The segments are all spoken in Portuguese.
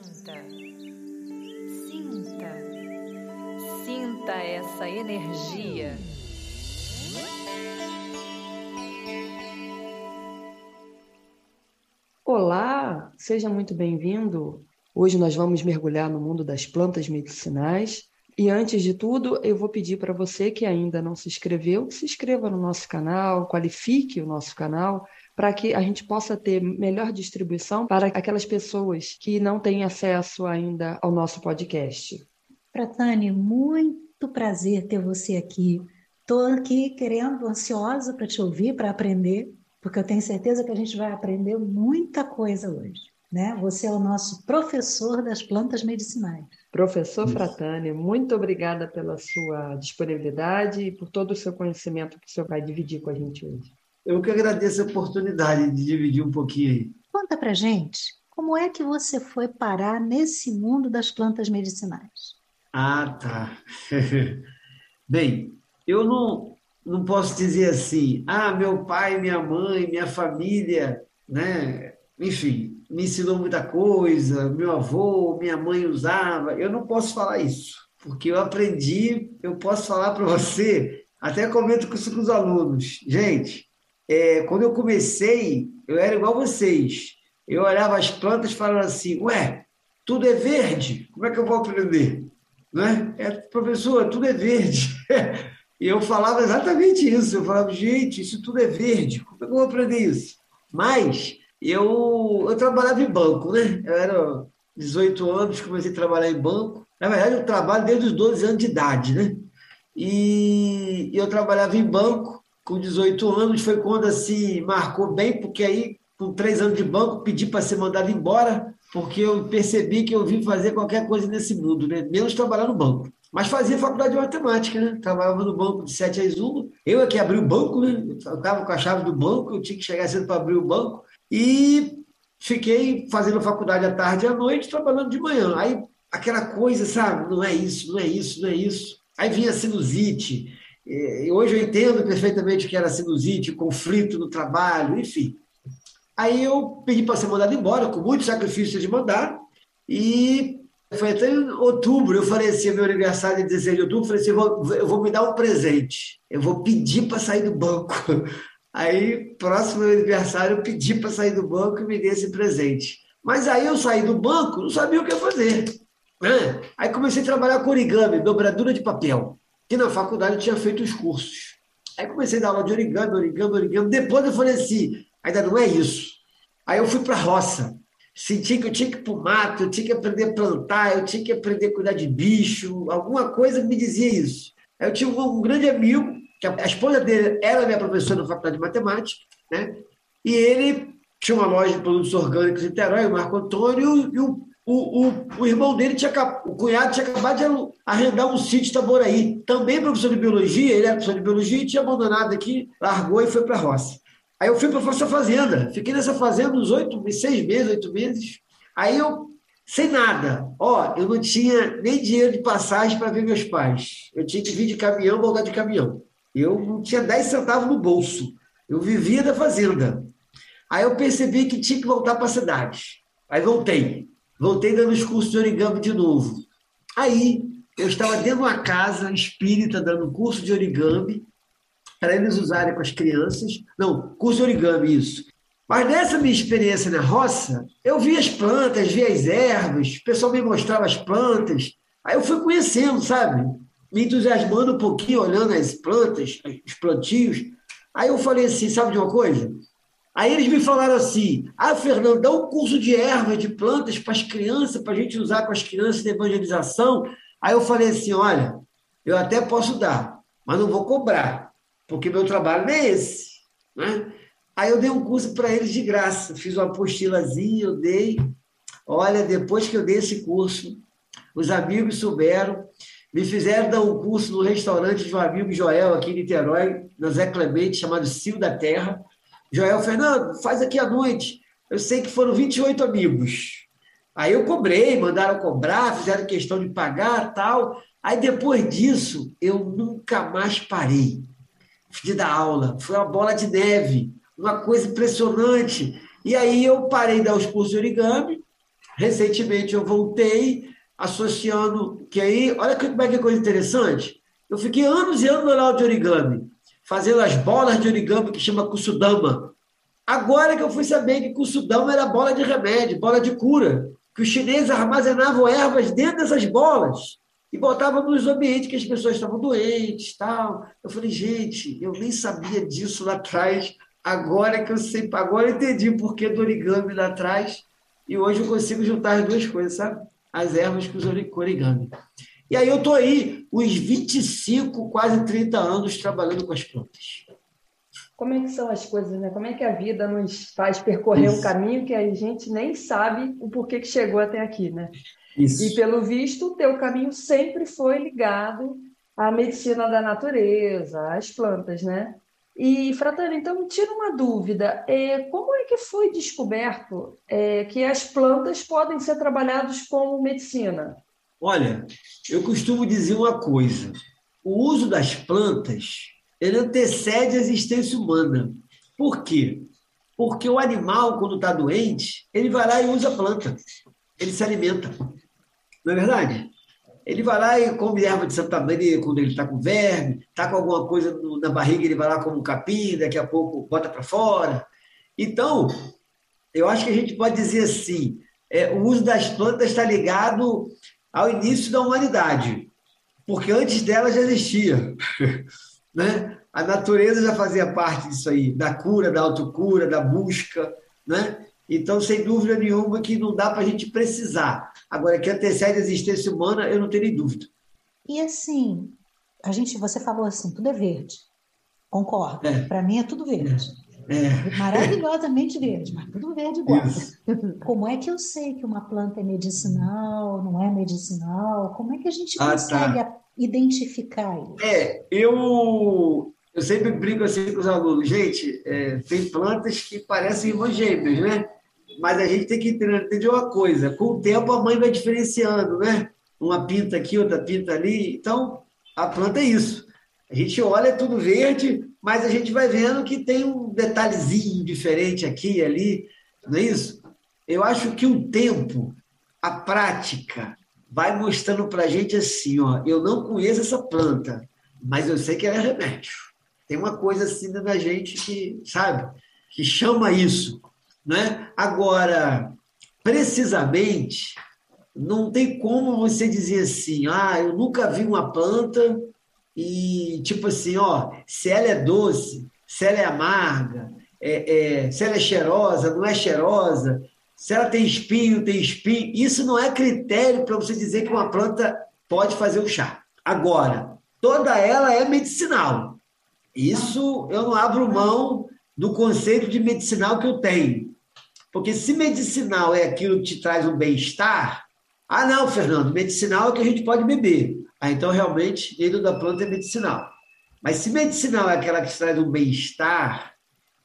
Sinta, sinta, sinta essa energia. Olá, seja muito bem-vindo. Hoje nós vamos mergulhar no mundo das plantas medicinais. E antes de tudo, eu vou pedir para você que ainda não se inscreveu, se inscreva no nosso canal, qualifique o nosso canal, para que a gente possa ter melhor distribuição para aquelas pessoas que não têm acesso ainda ao nosso podcast. Pratani, muito prazer ter você aqui. Estou aqui querendo, ansiosa para te ouvir, para aprender, porque eu tenho certeza que a gente vai aprender muita coisa hoje. Né? Você é o nosso professor das plantas medicinais. Professor Isso. Fratani, muito obrigada pela sua disponibilidade e por todo o seu conhecimento que o senhor vai dividir com a gente hoje. Eu que agradeço a oportunidade de dividir um pouquinho aí. Conta pra gente, como é que você foi parar nesse mundo das plantas medicinais? Ah, tá. Bem, eu não, não posso dizer assim, ah, meu pai, minha mãe, minha família, né? Enfim, me ensinou muita coisa, meu avô, minha mãe usava. Eu não posso falar isso, porque eu aprendi, eu posso falar para você, até comento com os alunos. Gente, é, quando eu comecei, eu era igual vocês. Eu olhava as plantas e falava assim, ué, tudo é verde, como é que eu vou aprender? Né? É, professor, tudo é verde. e eu falava exatamente isso. Eu falava, gente, isso tudo é verde, como é que eu vou aprender isso? Mas eu, eu trabalhava em banco, né? Eu era 18 anos, comecei a trabalhar em banco. Na verdade, eu trabalho desde os 12 anos de idade, né? E eu trabalhava em banco com 18 anos, foi quando assim marcou bem, porque aí, com três anos de banco, pedi para ser mandado embora, porque eu percebi que eu vim fazer qualquer coisa nesse mundo, né? menos trabalhar no banco. Mas fazia faculdade de matemática, né? Trabalhava no banco de 7 às 1. Eu é que abri o banco, né? Eu estava com a chave do banco, eu tinha que chegar cedo para abrir o banco. E fiquei fazendo faculdade à tarde e à noite, trabalhando de manhã. Aí aquela coisa, sabe? Não é isso, não é isso, não é isso. Aí vinha sinusite, e hoje eu entendo perfeitamente que era sinusite, conflito no trabalho, enfim. Aí eu pedi para ser mandado embora, com muito sacrifício de mandar, e foi até em outubro, eu falei assim, meu aniversário de 16 de outubro, eu falei assim, eu vou, eu vou me dar um presente, eu vou pedir para sair do banco. Aí, próximo meu aniversário, eu pedi para sair do banco e me dei esse presente. Mas aí eu saí do banco, não sabia o que fazer. Né? Aí comecei a trabalhar com origami, dobradura de papel que na faculdade eu tinha feito os cursos. Aí comecei a dar aula de origami, origami, origami. Depois eu falei assim, ainda não é isso. Aí eu fui para a roça. Senti que eu tinha que ir para o mato, eu tinha que aprender a plantar, eu tinha que aprender a cuidar de bicho, alguma coisa me dizia isso. Aí eu tinha um, grande amigo, que a, esposa dele era minha professora na faculdade de matemática, né? e ele tinha uma loja de produtos orgânicos em Niterói, o Marco Antônio, e o o, o, o, irmão dele tinha o cunhado tinha acabado de arrendar um sítio de Itaboraí. Também professor de biologia, ele era professor de biologia e tinha abandonado aqui, largou e foi para a roça. Aí eu fui para essa fazenda, fiquei nessa fazenda uns oito, seis meses, oito meses. Aí eu, sem nada, ó, eu não tinha nem dinheiro de passagem para ver meus pais. Eu tinha que vir de caminhão, voltar de caminhão. Eu não tinha dez centavos no bolso. Eu vivia da fazenda. Aí eu percebi que tinha que voltar para a cidade. Aí voltei. Voltei dando os cursos de origami de novo. Aí, eu estava dentro de uma casa espírita dando curso de origami para eles usarem com as crianças. Não, curso de origami, isso. Mas nessa minha experiência na roça, eu vi as plantas, vi as ervas, o pessoal me mostrava as plantas. Aí eu fui conhecendo, sabe? Me entusiasmando um pouquinho, olhando as plantas, os plantios. Aí eu falei assim: sabe de uma coisa? Aí eles me falaram assim: ah, Fernando, dá um curso de ervas, de plantas para as crianças, para a gente usar com as crianças de evangelização. Aí eu falei assim: olha, eu até posso dar, mas não vou cobrar, porque meu trabalho não é esse. Né? Aí eu dei um curso para eles de graça, fiz uma apostilazinha, eu dei. Olha, depois que eu dei esse curso, os amigos souberam, me fizeram dar um curso no restaurante de um amigo Joel, aqui em Niterói, na Zé Clemente, chamado Cio da Terra. Joel Fernando, faz aqui à noite. Eu sei que foram 28 amigos. Aí eu cobrei, mandaram cobrar, fizeram questão de pagar tal. Aí depois disso, eu nunca mais parei de dar aula. Foi uma bola de neve, uma coisa impressionante. E aí eu parei de dar os cursos de origami, recentemente eu voltei associando, que aí, olha como é que é coisa interessante. Eu fiquei anos e anos no aula de origami, fazendo as bolas de origami que chama kusudama. Agora que eu fui saber que kusudama era bola de remédio, bola de cura, que os chineses armazenavam ervas dentro dessas bolas e botavam nos ambientes que as pessoas estavam doentes, tal. Eu falei, gente, eu nem sabia disso lá atrás. Agora que eu sei, agora eu entendi o porquê do origami lá atrás e hoje eu consigo juntar as duas coisas, sabe? As ervas com os origami. E aí eu estou aí, uns 25, quase 30 anos trabalhando com as plantas. Como é que são as coisas, né? Como é que a vida nos faz percorrer Isso. um caminho que a gente nem sabe o porquê que chegou até aqui, né? Isso. E pelo visto, o teu caminho sempre foi ligado à medicina da natureza, às plantas, né? E, Fratana, então, tira uma dúvida: é, como é que foi descoberto é, que as plantas podem ser trabalhadas como medicina? Olha, eu costumo dizer uma coisa: o uso das plantas ele antecede a existência humana. Por quê? Porque o animal, quando está doente, ele vai lá e usa a planta, ele se alimenta. Não é verdade? Ele vai lá e come erva de Santa Maria quando ele está com verme, está com alguma coisa na barriga, ele vai lá como um capim, daqui a pouco bota para fora. Então, eu acho que a gente pode dizer assim: é, o uso das plantas está ligado ao início da humanidade, porque antes dela já existia. né? A natureza já fazia parte disso aí, da cura, da autocura, da busca. Né? Então, sem dúvida nenhuma que não dá para a gente precisar. Agora, que antecede a existência humana, eu não tenho dúvida. E assim, a gente, você falou assim, tudo é verde. Concordo. É. Para mim é tudo verde. É. é. Maravilhosamente verde, mas tudo verde igual. Isso. Como é que eu sei que uma planta é medicinal, não é medicinal? Como é que a gente ah, consegue tá. identificar isso? É, eu, eu sempre brinco assim com os alunos, gente, é, tem plantas que parecem irmãs gêmeas, né? Mas a gente tem que entender uma coisa: com o tempo a mãe vai diferenciando, né? Uma pinta aqui, outra pinta ali. Então, a planta é isso. A gente olha é tudo verde, mas a gente vai vendo que tem um detalhezinho diferente aqui e ali, não é isso? Eu acho que o tempo, a prática, vai mostrando para a gente assim: ó, eu não conheço essa planta, mas eu sei que ela é remédio. Tem uma coisa assim na gente que, sabe, que chama isso. Né? Agora, precisamente, não tem como você dizer assim, ah, eu nunca vi uma planta e, tipo assim, ó, se ela é doce, se ela é amarga, é, é, se ela é cheirosa, não é cheirosa, se ela tem espinho, tem espinho, isso não é critério para você dizer que uma planta pode fazer o chá. Agora, toda ela é medicinal. Isso eu não abro mão do conceito de medicinal que eu tenho. Porque se medicinal é aquilo que te traz um bem-estar, ah, não, Fernando, medicinal é o que a gente pode beber. Ah, então realmente dentro da planta é medicinal. Mas se medicinal é aquela que te traz um bem-estar,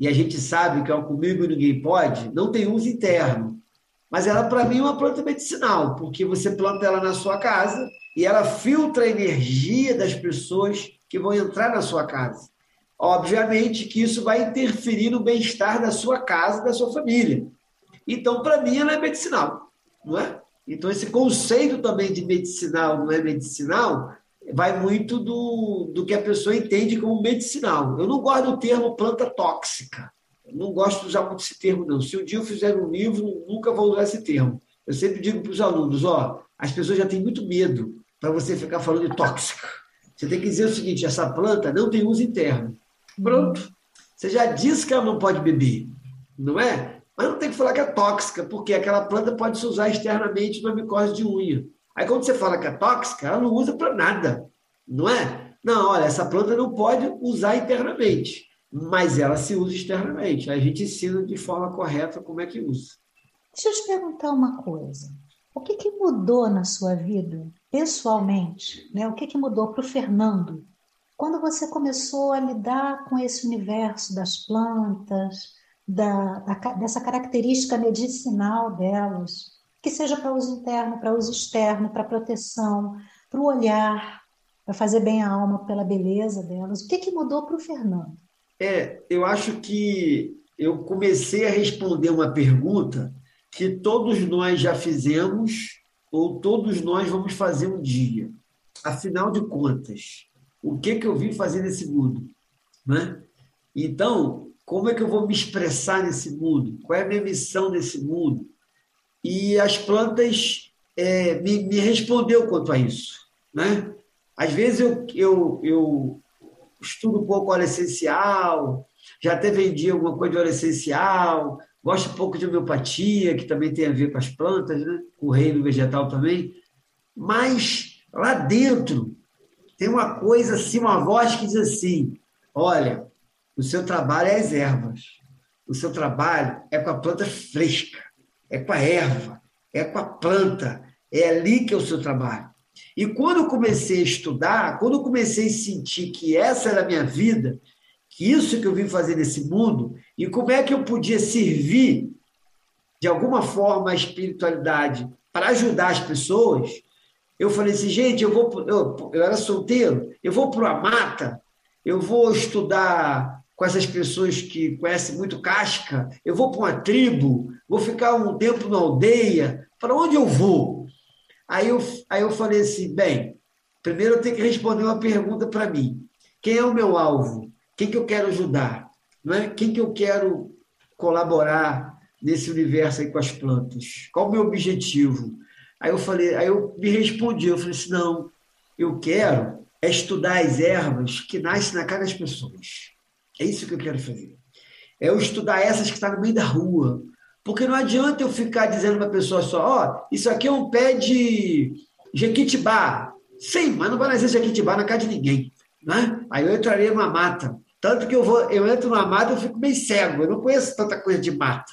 e a gente sabe que é o comigo ninguém pode, não tem uso interno. Mas ela, para mim, é uma planta medicinal, porque você planta ela na sua casa e ela filtra a energia das pessoas que vão entrar na sua casa. Obviamente que isso vai interferir no bem-estar da sua casa, da sua família. Então, para mim, ela é medicinal, não é? Então, esse conceito também de medicinal não é medicinal vai muito do, do que a pessoa entende como medicinal. Eu não gosto do termo planta tóxica. Eu não gosto de usar muito esse termo, não. Se um dia eu fizer um livro, nunca vou usar esse termo. Eu sempre digo para os alunos: ó, as pessoas já têm muito medo para você ficar falando de tóxica. Você tem que dizer o seguinte: essa planta não tem uso interno. Pronto. Você já disse que ela não pode beber, não é? Mas não tem que falar que é tóxica, porque aquela planta pode se usar externamente na micose de unha. Aí quando você fala que é tóxica, ela não usa para nada, não é? Não, olha, essa planta não pode usar internamente, mas ela se usa externamente. A gente ensina de forma correta como é que usa. Deixa eu te perguntar uma coisa. O que, que mudou na sua vida, pessoalmente? Né? O que, que mudou para o Fernando quando você começou a lidar com esse universo das plantas, da, da, dessa característica medicinal delas, que seja para uso interno, para uso externo, para proteção, para o olhar, para fazer bem a alma pela beleza delas, o que, que mudou para o Fernando? É, eu acho que eu comecei a responder uma pergunta que todos nós já fizemos ou todos nós vamos fazer um dia. Afinal de contas, o que que eu vim fazer nesse mundo, né? Então, como é que eu vou me expressar nesse mundo? Qual é a minha missão nesse mundo? E as plantas é, me, me respondeu quanto a isso, né? Às vezes eu, eu, eu estudo um pouco óleo essencial, já até vendi alguma coisa de óleo essencial, gosto um pouco de homeopatia, que também tem a ver com as plantas, né? com o reino vegetal também. Mas lá dentro tem uma coisa assim, uma voz que diz assim: olha, o seu trabalho é as ervas, o seu trabalho é com a planta fresca, é com a erva, é com a planta, é ali que é o seu trabalho. E quando eu comecei a estudar, quando eu comecei a sentir que essa era a minha vida, que isso que eu vim fazer nesse mundo, e como é que eu podia servir de alguma forma a espiritualidade para ajudar as pessoas, eu falei assim, gente, eu vou, eu, eu era solteiro, eu vou para uma mata, eu vou estudar com essas pessoas que conhecem muito casca, eu vou para uma tribo, vou ficar um tempo na aldeia, para onde eu vou? Aí eu, aí eu falei assim, bem, primeiro eu tenho que responder uma pergunta para mim. Quem é o meu alvo? Quem que eu quero ajudar? Não é? Quem que eu quero colaborar nesse universo aí com as plantas? Qual o meu objetivo? Aí eu falei, aí eu me respondi, eu falei assim, não, eu quero é estudar as ervas que nascem na casa das pessoas. É isso que eu quero fazer. É eu estudar essas que estão no meio da rua, porque não adianta eu ficar dizendo para a pessoa só, ó, oh, isso aqui é um pé de jequitibá. Sim, mas não vai nascer jequitibá na casa de ninguém. Né? Aí eu entraria numa mata. Tanto que eu vou, eu entro numa mata, eu fico meio cego. Eu não conheço tanta coisa de mata.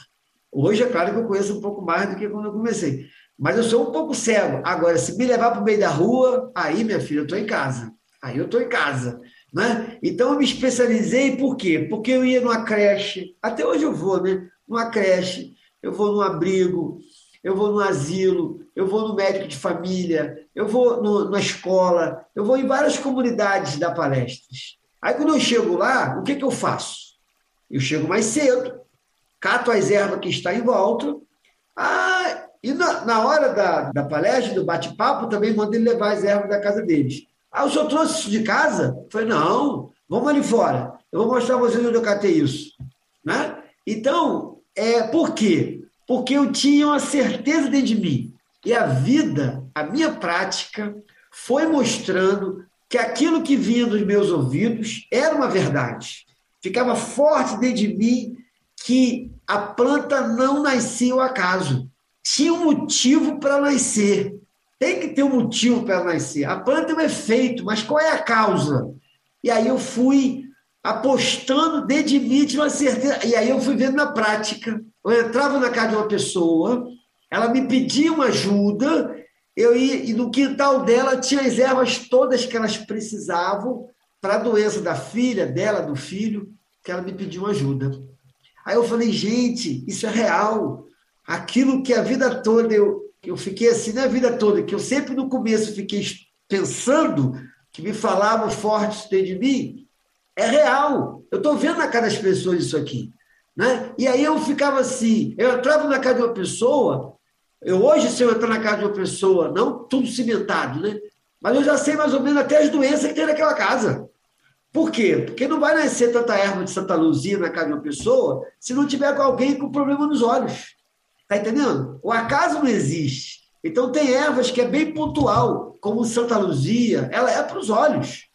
Hoje é claro que eu conheço um pouco mais do que quando eu comecei. Mas eu sou um pouco cego. Agora, se me levar para o meio da rua, aí, minha filha, eu estou em casa. Aí eu estou em casa. Né? Então eu me especializei por quê? Porque eu ia numa creche, até hoje eu vou, né? Numa creche, eu vou num abrigo, eu vou no asilo, eu vou no médico de família, eu vou no, na escola, eu vou em várias comunidades dar palestras. Aí quando eu chego lá, o que, que eu faço? Eu chego mais cedo, cato as ervas que está em volta, ah, e na, na hora da, da palestra, do bate-papo, também mando ele levar as ervas da casa deles. Ah, o senhor trouxe isso de casa? Eu falei, não, vamos ali fora. Eu vou mostrar a vocês onde eu catei isso. Né? Então, é, por quê? Porque eu tinha uma certeza dentro de mim. E a vida, a minha prática, foi mostrando que aquilo que vinha dos meus ouvidos era uma verdade. Ficava forte dentro de mim que a planta não nascia ao acaso. Tinha um motivo para nascer. Tem que ter um motivo para nascer. A planta é um efeito, mas qual é a causa? E aí eu fui apostando dentro de mim, tinha uma certeza. E aí eu fui vendo na prática. Eu entrava na casa de uma pessoa, ela me pedia uma ajuda, eu ia, e no quintal dela tinha as ervas todas que elas precisavam para a doença da filha, dela, do filho, que ela me pediu ajuda. Aí eu falei, gente, isso é real. Aquilo que a vida toda eu, eu fiquei assim na vida toda, que eu sempre no começo fiquei pensando, que me falavam forte dentro de mim, é real. Eu estou vendo na cara das pessoas isso aqui. Né? E aí eu ficava assim, eu entrava na casa de uma pessoa, eu hoje, se eu entrar na casa de uma pessoa, não tudo cimentado, né? Mas eu já sei mais ou menos até as doenças que tem naquela casa. Por quê? Porque não vai nascer tanta erva de Santa Luzia na casa de uma pessoa se não tiver com alguém com problema nos olhos. Tá entendendo? O acaso não existe. Então tem ervas que é bem pontual, como Santa Luzia, ela é para os olhos.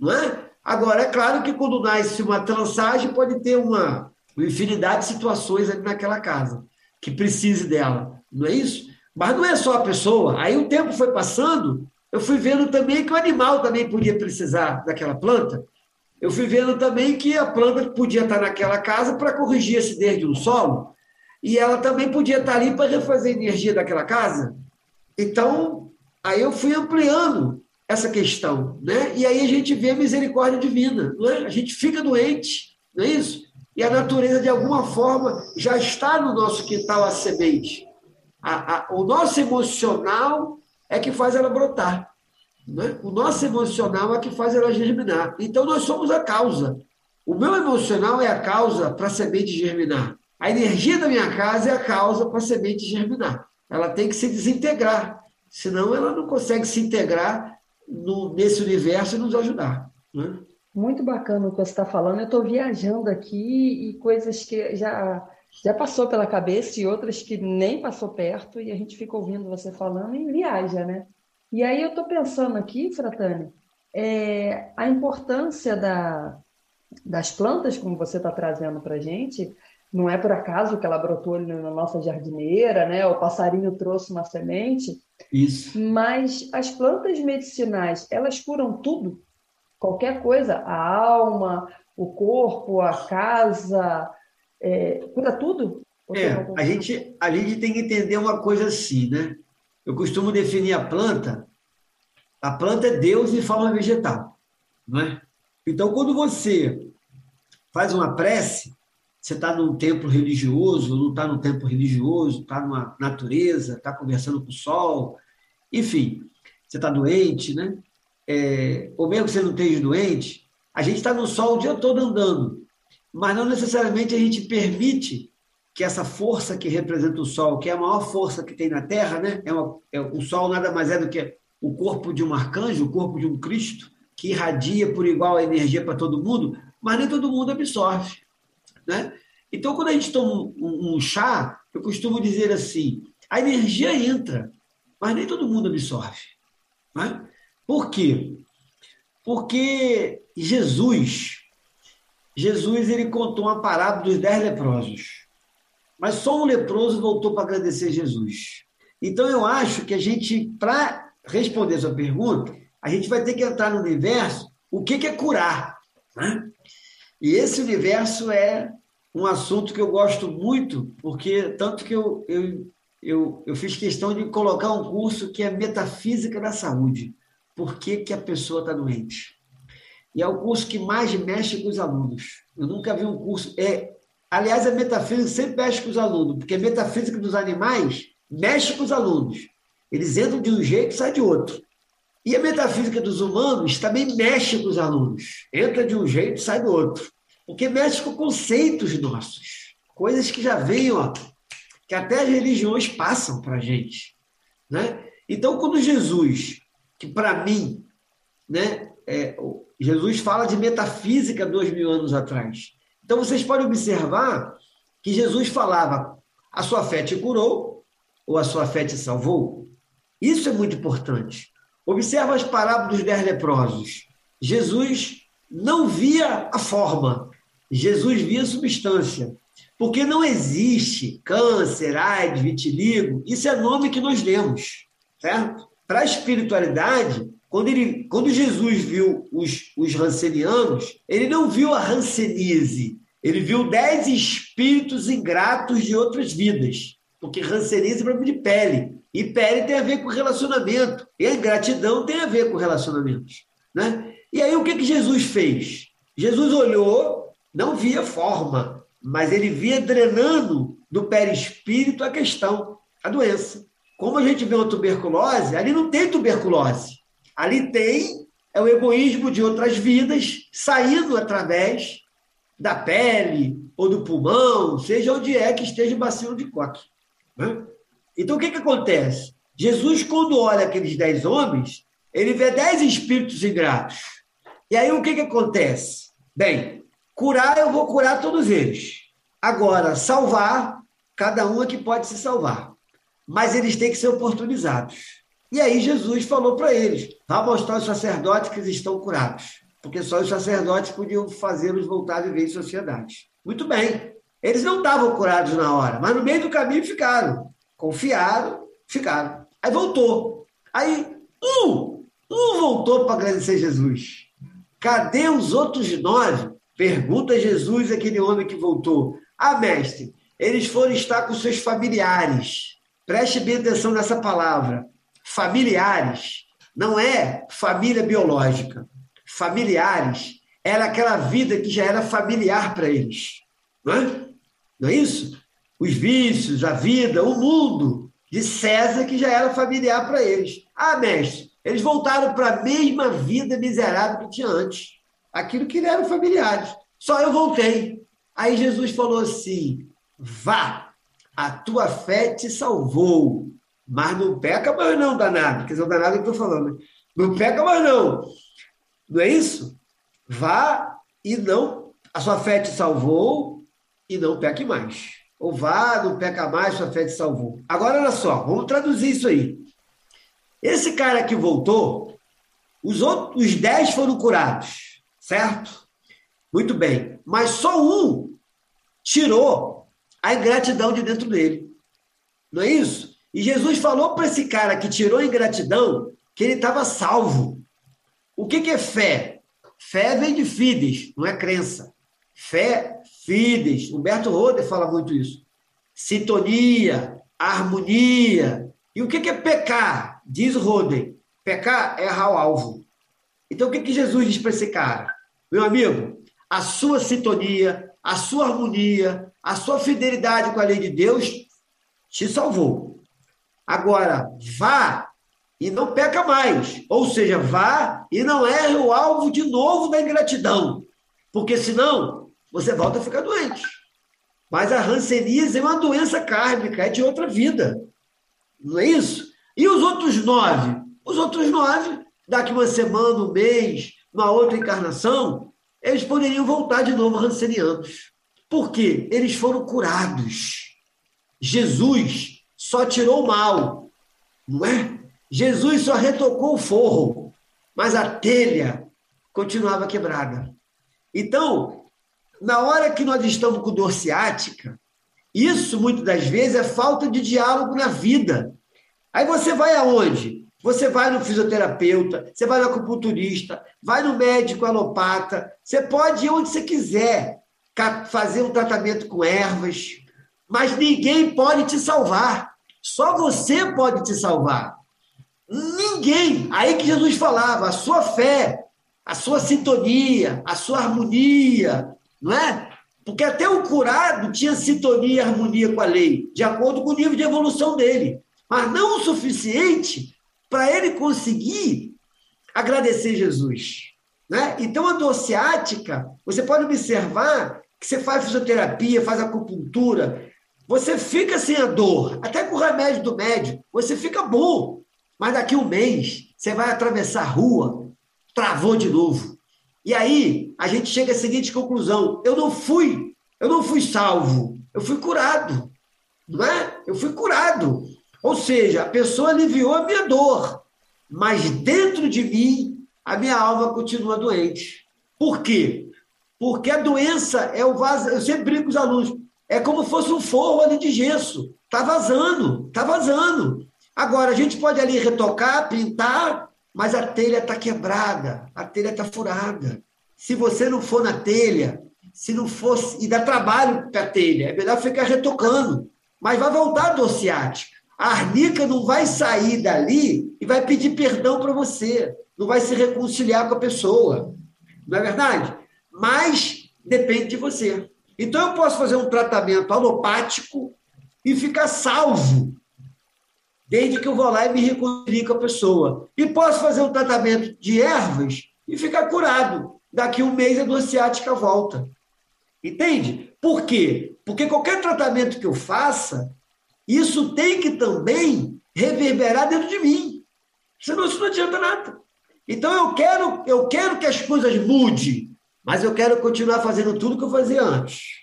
Não é? Agora, é claro que quando nasce uma trançagem, pode ter uma, infinidade de situações ali naquela casa que precise dela, não é isso? Mas não é só a pessoa. Aí o tempo foi passando, eu fui vendo também que o animal também podia precisar daquela planta. Eu fui vendo também que a planta podia estar naquela casa para corrigir esse desde no solo, e ela também podia estar ali para refazer a energia daquela casa. Então, aí eu fui ampliando essa questão, né? E aí a gente vê a misericórdia divina, não é? A gente fica doente, não é isso? E a natureza, de alguma forma, já está no nosso quintal a semente. A, a, o nosso emocional é que faz ela brotar. Né? O nosso emocional é que faz ela germinar. Então, nós somos a causa. O meu emocional é a causa para a semente germinar. A energia da minha casa é a causa para a semente germinar. Ela tem que se desintegrar, senão ela não consegue se integrar no, nesse universo e nos ajudar. Né? Muito bacana o que você está falando. Eu estou viajando aqui e coisas que já, já passou pela cabeça e outras que nem passou perto, e a gente fica ouvindo você falando e viaja, né? E aí eu estou pensando aqui, Fratani, é, a importância da, das plantas, como você está trazendo para a gente, não é por acaso que ela brotou ali na nossa jardineira, né? O passarinho trouxe uma semente. Isso. Mas as plantas medicinais, elas curam tudo? Qualquer coisa, a alma, o corpo, a casa, é, cura tudo? É, a gente, a gente tem que entender uma coisa assim, né? Eu costumo definir a planta, a planta é Deus em forma vegetal, não é? Então, quando você faz uma prece, você está num templo religioso, não está num templo religioso, está numa natureza, está conversando com o sol, enfim, você está doente, né? É, ou mesmo que você não esteja doente, a gente está no sol o dia todo andando, mas não necessariamente a gente permite que essa força que representa o sol, que é a maior força que tem na Terra, né? É, uma, é o sol nada mais é do que o corpo de um arcanjo, o corpo de um Cristo, que irradia por igual a energia para todo mundo, mas nem todo mundo absorve. Né? Então, quando a gente toma um, um, chá, eu costumo dizer assim: a energia entra, mas nem todo mundo absorve. Né? Por quê? Porque Jesus, Jesus ele contou uma parábola dos dez leprosos. Mas só um leproso voltou para agradecer Jesus. Então eu acho que a gente, para responder essa pergunta, a gente vai ter que entrar no universo o que, é curar. Né? E esse universo é um assunto que eu gosto muito, porque tanto que eu, eu, eu, eu fiz questão de colocar um curso que é Metafísica da Saúde. Por que, que a pessoa está doente? E é o curso que mais mexe com os alunos. Eu nunca vi um curso. É, aliás, a metafísica sempre mexe com os alunos, porque a metafísica dos animais mexe com os alunos. Eles entram de um jeito e saem de outro. E a metafísica dos humanos também mexe com os alunos. Entra de um jeito e sai do outro. Porque mexe com conceitos nossos. Coisas que já vêm, ó, que até as religiões passam para a gente. Né? Então, quando Jesus, que para mim, né, é, Jesus fala de metafísica dois mil anos atrás. Então, vocês podem observar que Jesus falava: a sua fé te curou ou a sua fé te salvou. Isso é muito importante. Observa as parábolas dos dez leprosos. Jesus não via a forma, Jesus via substância. Porque não existe câncer, AIDS, vitiligo, isso é nome que nós demos, certo? Para a espiritualidade, quando, ele, quando Jesus viu os, os rancenianos, ele não viu a rancenise, ele viu dez espíritos ingratos de outras vidas. Porque rancenise é problema de pele. E pele tem a ver com relacionamento. E a ingratidão tem a ver com relacionamentos. Né? E aí o que, que Jesus fez? Jesus olhou, não via forma, mas ele via drenando do perispírito a questão, a doença. Como a gente vê uma tuberculose, ali não tem tuberculose. Ali tem é o egoísmo de outras vidas saindo através da pele ou do pulmão, seja onde é que esteja o bacilo de Koch. Né? Então, o que, que acontece? Jesus, quando olha aqueles dez homens, ele vê dez espíritos ingratos. E aí, o que, que acontece? Bem, curar, eu vou curar todos eles. Agora, salvar, cada um é que pode se salvar. Mas eles têm que ser oportunizados. E aí, Jesus falou para eles: vá mostrar aos sacerdotes que eles estão curados. Porque só os sacerdotes podiam fazê-los voltar a viver em sociedade. Muito bem. Eles não estavam curados na hora, mas no meio do caminho ficaram. Confiaram, ficaram. Aí voltou. Aí um, um voltou para agradecer Jesus. Cadê os outros nove? Pergunta Jesus, aquele homem que voltou. Ah, mestre, eles foram estar com seus familiares. Preste bem atenção nessa palavra. Familiares. Não é família biológica. Familiares era aquela vida que já era familiar para eles. Não é? Não é isso? os vícios, a vida, o mundo de César, que já era familiar para eles. Ah, mestre, eles voltaram para a mesma vida miserável que tinha antes. Aquilo que eram familiares. Só eu voltei. Aí Jesus falou assim: vá, a tua fé te salvou. Mas não peca mais não, danado. Quer dizer, o que eu estou falando. Não peca mais não. Não é isso? Vá e não. A sua fé te salvou e não peque mais. Ou vá, não peca mais, sua fé te salvou. Agora, olha só, vamos traduzir isso aí. Esse cara que voltou, os outros os dez foram curados, certo? Muito bem. Mas só um tirou a ingratidão de dentro dele. Não é isso? E Jesus falou para esse cara que tirou a ingratidão que ele estava salvo. O que, que é fé? Fé vem de fides, não é crença. Fé, fides. Humberto Roder fala muito isso. Sintonia, harmonia. E o que, que é pecar? Diz Roder. Pecar é errar o alvo. Então o que, que Jesus diz para esse cara? Meu amigo, a sua sintonia, a sua harmonia, a sua fidelidade com a lei de Deus te salvou. Agora, vá e não peca mais. Ou seja, vá e não erre o alvo de novo da ingratidão. Porque senão você volta a ficar doente. Mas a ranceníase é uma doença kármica, é de outra vida. Não é isso? E os outros nove? Os outros nove, daqui uma semana, um mês, uma outra encarnação, eles poderiam voltar de novo rancenianos. Por quê? Eles foram curados. Jesus só tirou o mal, não é? Jesus só retocou o forro, mas a telha continuava quebrada. Então, na hora que nós estamos com dor ciática, isso muitas das vezes é falta de diálogo na vida. Aí você vai aonde? Você vai no fisioterapeuta, você vai no acupunturista, vai no médico alopata, você pode ir onde você quiser fazer um tratamento com ervas, mas ninguém pode te salvar. Só você pode te salvar. Ninguém. Aí que Jesus falava, a sua fé, a sua sintonia, a sua harmonia, não é? Porque até o curado tinha sintonia e harmonia com a lei, de acordo com o nível de evolução dele. Mas não o suficiente para ele conseguir agradecer Jesus. Né? Então, a dor ciática, você pode observar que você faz fisioterapia, faz acupuntura, você fica sem a dor, até com o remédio do médico, você fica bom. Mas daqui um mês, você vai atravessar a rua, travou de novo. E aí, a gente chega à seguinte conclusão: eu não fui, eu não fui salvo, eu fui curado. Não é? Eu fui curado. Ou seja, a pessoa aliviou a minha dor, mas dentro de mim, a minha alma continua doente. Por quê? Porque a doença é o vaso. Eu sempre brinco com os alunos: é como se fosse um forro ali de gesso. Está vazando, está vazando. Agora, a gente pode ali retocar, pintar, mas a telha está quebrada, a telha está furada. Se você não for na telha, se não fosse. E dá trabalho para a telha, é melhor ficar retocando. Mas vai voltar a dor ciática. A arnica não vai sair dali e vai pedir perdão para você. Não vai se reconciliar com a pessoa. Não é verdade? Mas depende de você. Então eu posso fazer um tratamento alopático e ficar salvo desde que eu vou lá e me reconcilio com a pessoa. E posso fazer um tratamento de ervas e ficar curado. Daqui um mês a dor ciática volta. Entende? Por quê? Porque qualquer tratamento que eu faça, isso tem que também reverberar dentro de mim. Senão isso não adianta nada. Então eu quero, eu quero que as coisas mudem, mas eu quero continuar fazendo tudo que eu fazia antes.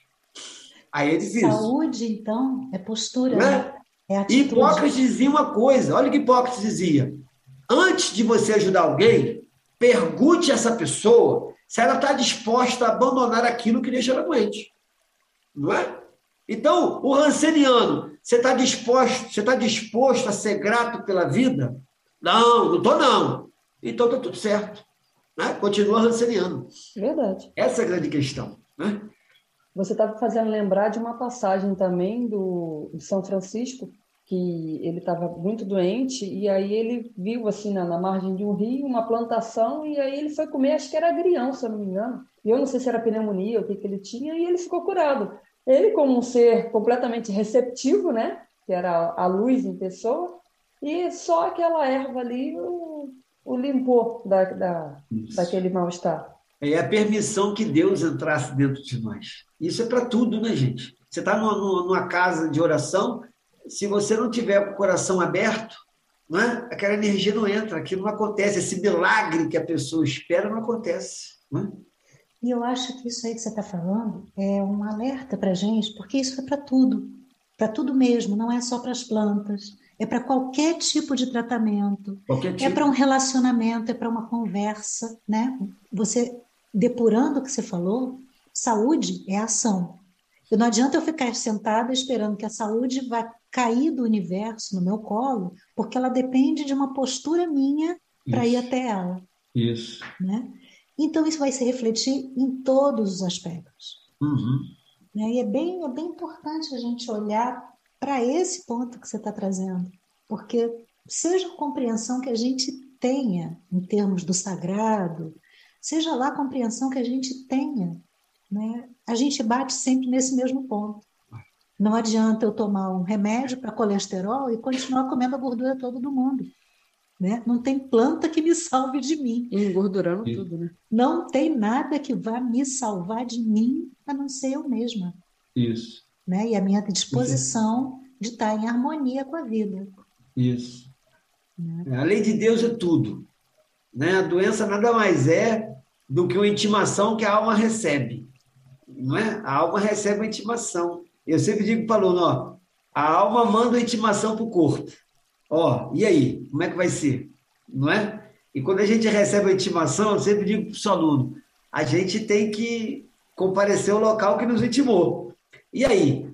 Aí é difícil. Saúde, então, é postura. Né? né? É Hipócrates dizia uma coisa, olha o que Hipócrates dizia. Antes de você ajudar alguém, pergunte a essa pessoa se ela está disposta a abandonar aquilo que deixa ela doente. Não é? Então, o ranceniano, você está disposto, você está disposto a ser grato pela vida? Não, não estou não. Então está tudo certo. Né? Continua ranceniano. Verdade. Essa é a grande questão. Né? Você estava fazendo lembrar de uma passagem também do, de São Francisco, que ele estava muito doente e aí ele viu assim na, na, margem de um rio uma plantação e aí ele foi comer, acho que era agrião, se eu não me engano. E eu não sei se era pneumonia, o que, que ele tinha, e ele ficou curado. Ele, como um ser completamente receptivo, né? Que era a luz em pessoa, e só aquela erva ali o, o limpou da, da, daquele mal-estar. É a permissão que Deus entrasse dentro de nós. Isso é para tudo, né, gente? Você está numa casa de oração, se você não tiver o coração aberto, não é? aquela energia não entra, aquilo não acontece, esse milagre que a pessoa espera não acontece. Não é? E eu acho que isso aí que você está falando é um alerta para a gente, porque isso é para tudo, para tudo mesmo, não é só para as plantas, é para qualquer tipo de tratamento, é tipo. para um relacionamento, é para uma conversa, né? Você depurando o que você falou, saúde é ação. E não adianta eu ficar sentada esperando que a saúde vá cair do universo no meu colo, porque ela depende de uma postura minha para ir até ela, Isso. né? Então isso vai se refletir em todos os aspectos. Uhum. Né? E é bem, é bem importante a gente olhar para esse ponto que você está trazendo, porque seja a compreensão que a gente tenha em termos do sagrado, seja lá a compreensão que a gente tenha, né? a gente bate sempre nesse mesmo ponto. Não adianta eu tomar um remédio para colesterol e continuar comendo a gordura toda do mundo. Né? Não tem planta que me salve de mim. Engordurando Sim. tudo, né? Não tem nada que vá me salvar de mim a não ser eu mesma Isso. né? E a minha disposição de estar em harmonia com a vida. Isso. Né? A lei de Deus é tudo. Né? A doença nada mais é do que uma intimação que a alma recebe. Não é? A alma recebe uma intimação. Eu sempre digo para o aluno, ó, a alma manda uma intimação para o corpo. Ó, e aí? Como é que vai ser? Não é? E quando a gente recebe a intimação, eu sempre digo para o seu aluno, a gente tem que comparecer ao local que nos intimou. E aí?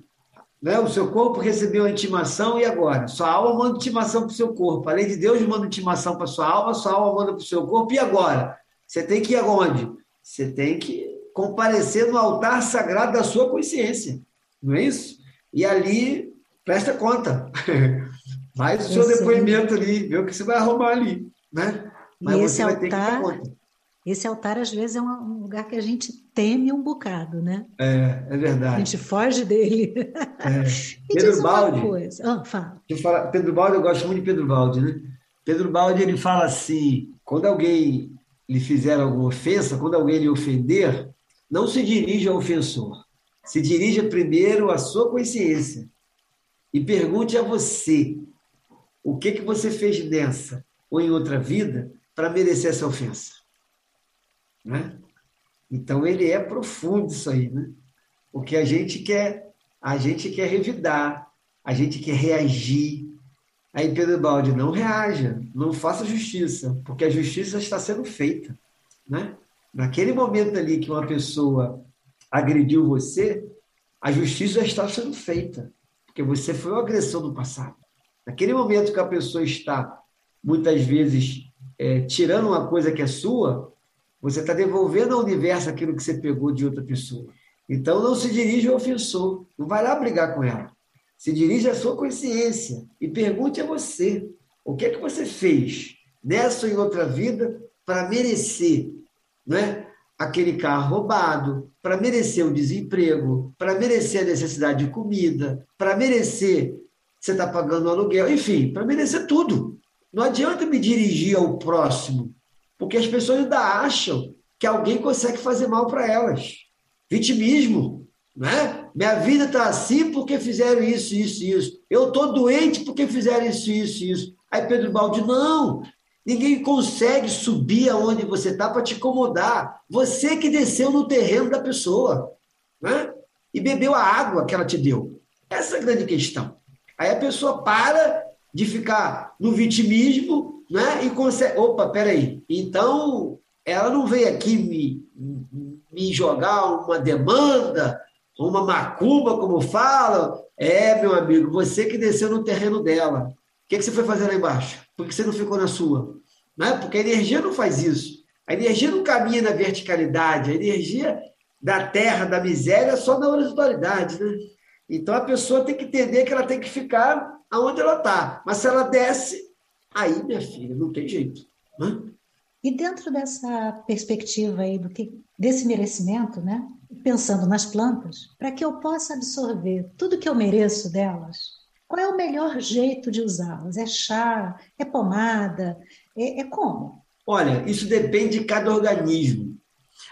Né? O seu corpo recebeu a intimação e agora? Sua alma manda intimação para o seu corpo. A lei de Deus manda intimação para sua alma, sua alma manda para o seu corpo. E agora? Você tem que ir aonde? Você tem que comparecer no altar sagrado da sua consciência. Não é isso? E ali, presta conta. Faz o seu Esse- depoimento ali, vê o que você vai arrumar ali. Né? Mas E você esse vai ter que dar altar-. Esse altar, às vezes, é um- lugar que a gente teme um bocado, né? É, é A verdade. gente foge dele. É. Pedro Baldi, coisa. Ah, fala. Falar, Pedro Baldi, eu gosto muito de Pedro Baldi, né? Pedro Baldi, ele fala assim, quando alguém lhe fizer alguma ofensa, quando alguém lhe ofender, não se dirija ao ofensor. Se dirija primeiro à sua consciência e pergunte a você o que, que você fez nessa ou em outra vida para merecer essa ofensa. Né? Então, ele é profundo isso aí, né? Porque a gente quer, a gente quer revidar, a gente quer reagir. Aí Pedro Baldi, não reaja, não faça justiça, porque a justiça está sendo feita. Né? Naquele momento ali que uma pessoa agrediu você, a justiça já está sendo feita, porque você foi o agressor no passado. Naquele momento que a pessoa está, muitas vezes, é, tirando uma coisa que é sua, você está devolvendo ao universo aquilo que você pegou de outra pessoa. Então não se dirija ao ofensor, não vai lá brigar com ela. Se dirige à sua consciência e pergunte a você o que é que você fez nessa ou em outra vida para merecer né, aquele carro roubado, para merecer o desemprego, para merecer a necessidade de comida, para merecer você estar tá pagando aluguel, enfim, para merecer tudo. Não adianta me dirigir ao próximo, porque as pessoas ainda acham que alguém consegue fazer mal para elas. Vitimismo, né? Minha vida está assim porque fizeram isso, isso, isso. Eu estou doente porque fizeram isso, isso, isso. Aí Pedro Baldi, não, ninguém consegue subir aonde você está para te incomodar. Você que desceu no terreno da pessoa né? e bebeu a água que ela te deu. Essa é a grande questão. Aí a pessoa para de ficar no vitimismo né? e consegue. Opa, peraí. Então, ela não veio aqui me, me jogar uma demanda, uma macumba, como fala. É, meu amigo, você que desceu no terreno dela. O que, que você foi fazer lá embaixo? Por que você não ficou na sua? Né? Porque a energia não faz isso. A energia não caminha na verticalidade. A energia da terra, da miséria, só na horizontalidade. Né? Então a pessoa tem que entender que ela tem que ficar aonde ela está. Mas se ela desce, aí, minha filha, não tem jeito. Né? E dentro dessa perspectiva aí do que, desse merecimento, né? Pensando nas plantas, para que eu possa absorver tudo que eu mereço delas, qual é o melhor jeito de usá-las? É chá? É pomada? É, é como? Olha, isso depende de cada organismo.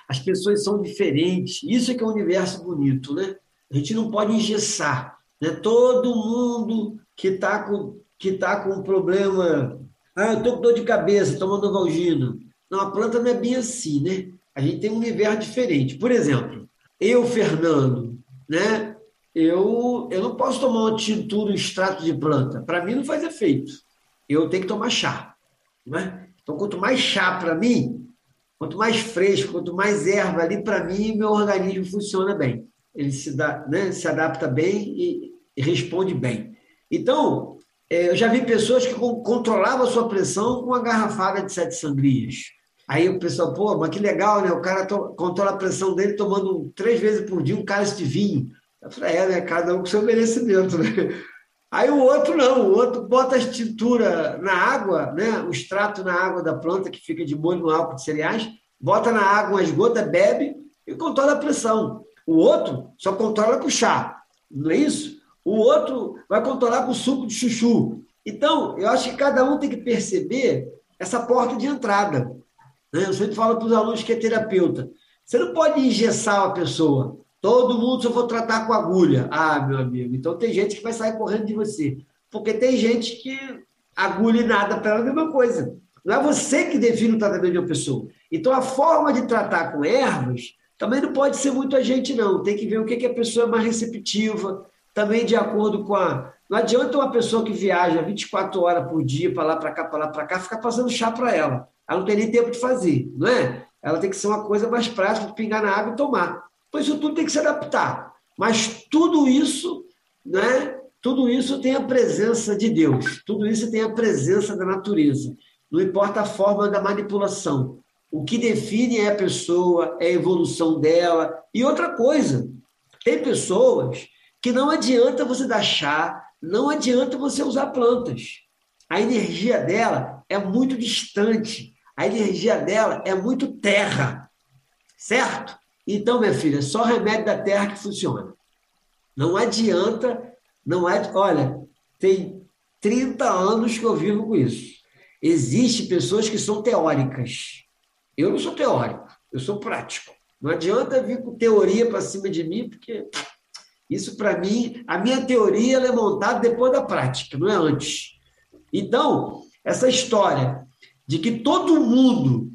As pessoas são diferentes. Isso é que é um universo bonito, né? A gente não pode engessar. Né? Todo mundo que está com, que tá com problema. Ah, eu estou com dor de cabeça, tomando Valgina. Não, a planta não é bem assim, né? A gente tem um universo diferente. Por exemplo, eu, Fernando, né? Eu, eu não posso tomar uma tintura, um extrato de planta. Para mim não faz efeito. Eu tenho que tomar chá. Né? Então, quanto mais chá para mim, quanto mais fresco, quanto mais erva ali, para mim, meu organismo funciona bem. Ele se, dá, né, se adapta bem e, e responde bem. Então, é, eu já vi pessoas que controlavam a sua pressão com uma garrafada de sete sangrias. Aí o pessoal, pô, mas que legal, né? O cara controla a pressão dele tomando três vezes por dia um cálice de vinho. Eu falei, é, né? Cada um com seu merecimento, né? Aí o outro não, o outro bota a tintura na água, né? o extrato na água da planta que fica de molho no álcool de cereais, bota na água umas gotas, bebe e controla a pressão. O outro só controla com chá, não é isso? O outro vai controlar com suco de chuchu. Então, eu acho que cada um tem que perceber essa porta de entrada. Né? Eu sempre falo para os alunos que é terapeuta. Você não pode engessar a pessoa. Todo mundo só vou tratar com agulha. Ah, meu amigo, então tem gente que vai sair correndo de você. Porque tem gente que agulha e nada para ela é a mesma coisa. Não é você que define o tratamento de uma pessoa. Então a forma de tratar com ervas também não pode ser muito a gente, não. Tem que ver o que, que a pessoa é mais receptiva, também de acordo com a. Não adianta uma pessoa que viaja 24 horas por dia para lá, para cá, para lá, para cá, ficar passando chá para ela. Ela não tem nem tempo de fazer, não é? Ela tem que ser uma coisa mais prática, de pingar na água e tomar. Pois isso tudo tem que se adaptar. Mas tudo isso, né? Tudo isso tem a presença de Deus. Tudo isso tem a presença da natureza. Não importa a forma da manipulação. O que define é a pessoa, é a evolução dela. E outra coisa, tem pessoas que não adianta você dar chá, não adianta você usar plantas. A energia dela é muito distante. A energia dela é muito terra. Certo? Então, minha filha, só remédio da terra que funciona. Não adianta, não é. Olha, tem 30 anos que eu vivo com isso. Existem pessoas que são teóricas. Eu não sou teórico, eu sou prático. Não adianta vir com teoria para cima de mim, porque isso para mim, a minha teoria é montada depois da prática, não é antes. Então, essa história de que todo mundo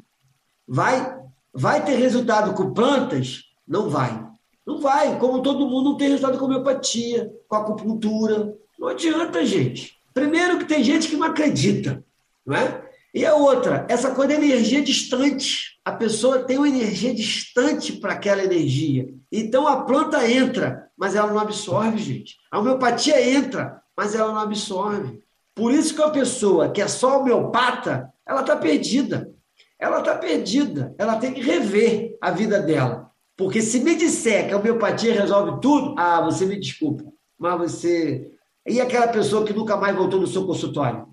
vai Vai ter resultado com plantas? Não vai. Não vai. Como todo mundo não tem resultado com homeopatia, com acupuntura. Não adianta, gente. Primeiro que tem gente que não acredita, não é? E a outra, essa coisa da energia distante. A pessoa tem uma energia distante para aquela energia. Então a planta entra, mas ela não absorve, gente. A homeopatia entra, mas ela não absorve. Por isso que a pessoa que é só homeopata, ela está perdida ela está perdida. Ela tem que rever a vida dela. Porque se me disser que a homeopatia resolve tudo, ah, você me desculpa, mas você. E aquela pessoa que nunca mais voltou no seu consultório?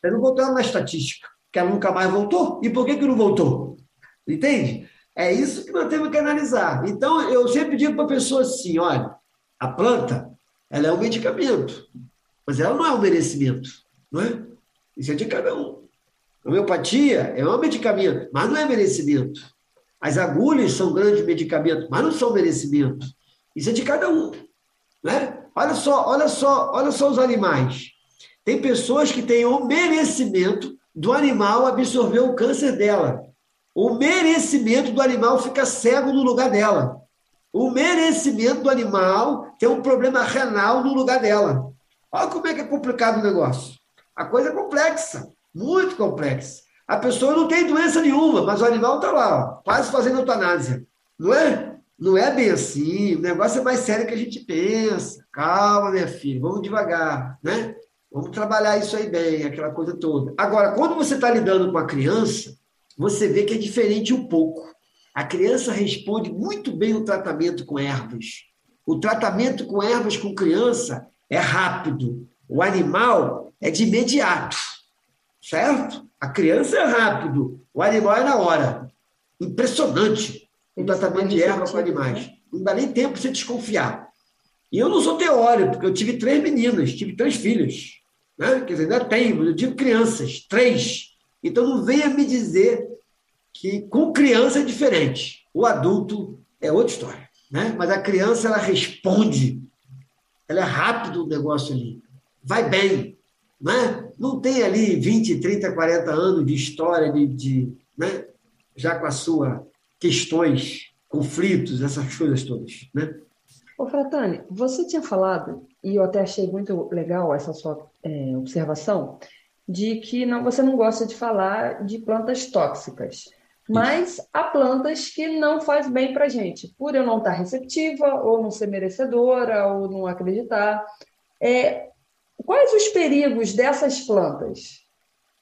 Você não voltou na estatística, que ela nunca mais voltou. E por que, que não voltou? Entende? É isso que nós temos que analisar. Então, eu sempre digo para a pessoa assim: olha, a planta, ela é um medicamento, mas ela não é um merecimento, não é? Isso é de cada um. Homeopatia é um medicamento, mas não é merecimento. As agulhas são grandes medicamentos, mas não são merecimento. Isso é de cada um. Né? Olha só, olha só, olha só os animais. Tem pessoas que têm o merecimento do animal absorver o câncer dela. O merecimento do animal fica cego no lugar dela. O merecimento do animal tem um problema renal no lugar dela. Olha como é que é complicado o negócio. A coisa é complexa muito complexa. A pessoa não tem doença nenhuma, mas o animal está lá, ó, quase fazendo eutanásia. Não é? Não é bem assim. O negócio é mais sério que a gente pensa. Calma, minha filha, vamos devagar, né? Vamos trabalhar isso aí bem, aquela coisa toda. Agora, quando você está lidando com a criança, você vê que é diferente um pouco. A criança responde muito bem o tratamento com ervas. O tratamento com ervas com criança é rápido. O animal é de imediato certo? A criança é rápido, o animal é na hora. Impressionante o tratamento de erva com animais. Não dá nem tempo para você desconfiar. E eu não sou teórico, porque eu tive três meninas, tive três filhas. Né? Quer dizer, ainda tenho, eu digo crianças, três. Então não venha me dizer que com criança é diferente. O adulto é outra história. né? Mas a criança ela responde, ela é rápido o negócio ali, vai bem, né? Não tem ali 20, 30, 40 anos de história de, de né? Já com as suas questões, conflitos, essas coisas todas, né? Ô, Fratani, você tinha falado, e eu até achei muito legal essa sua é, observação, de que não, você não gosta de falar de plantas tóxicas. Mas há plantas que não faz bem para a gente, por eu não estar receptiva, ou não ser merecedora, ou não acreditar. É, quais os perigos dessas plantas?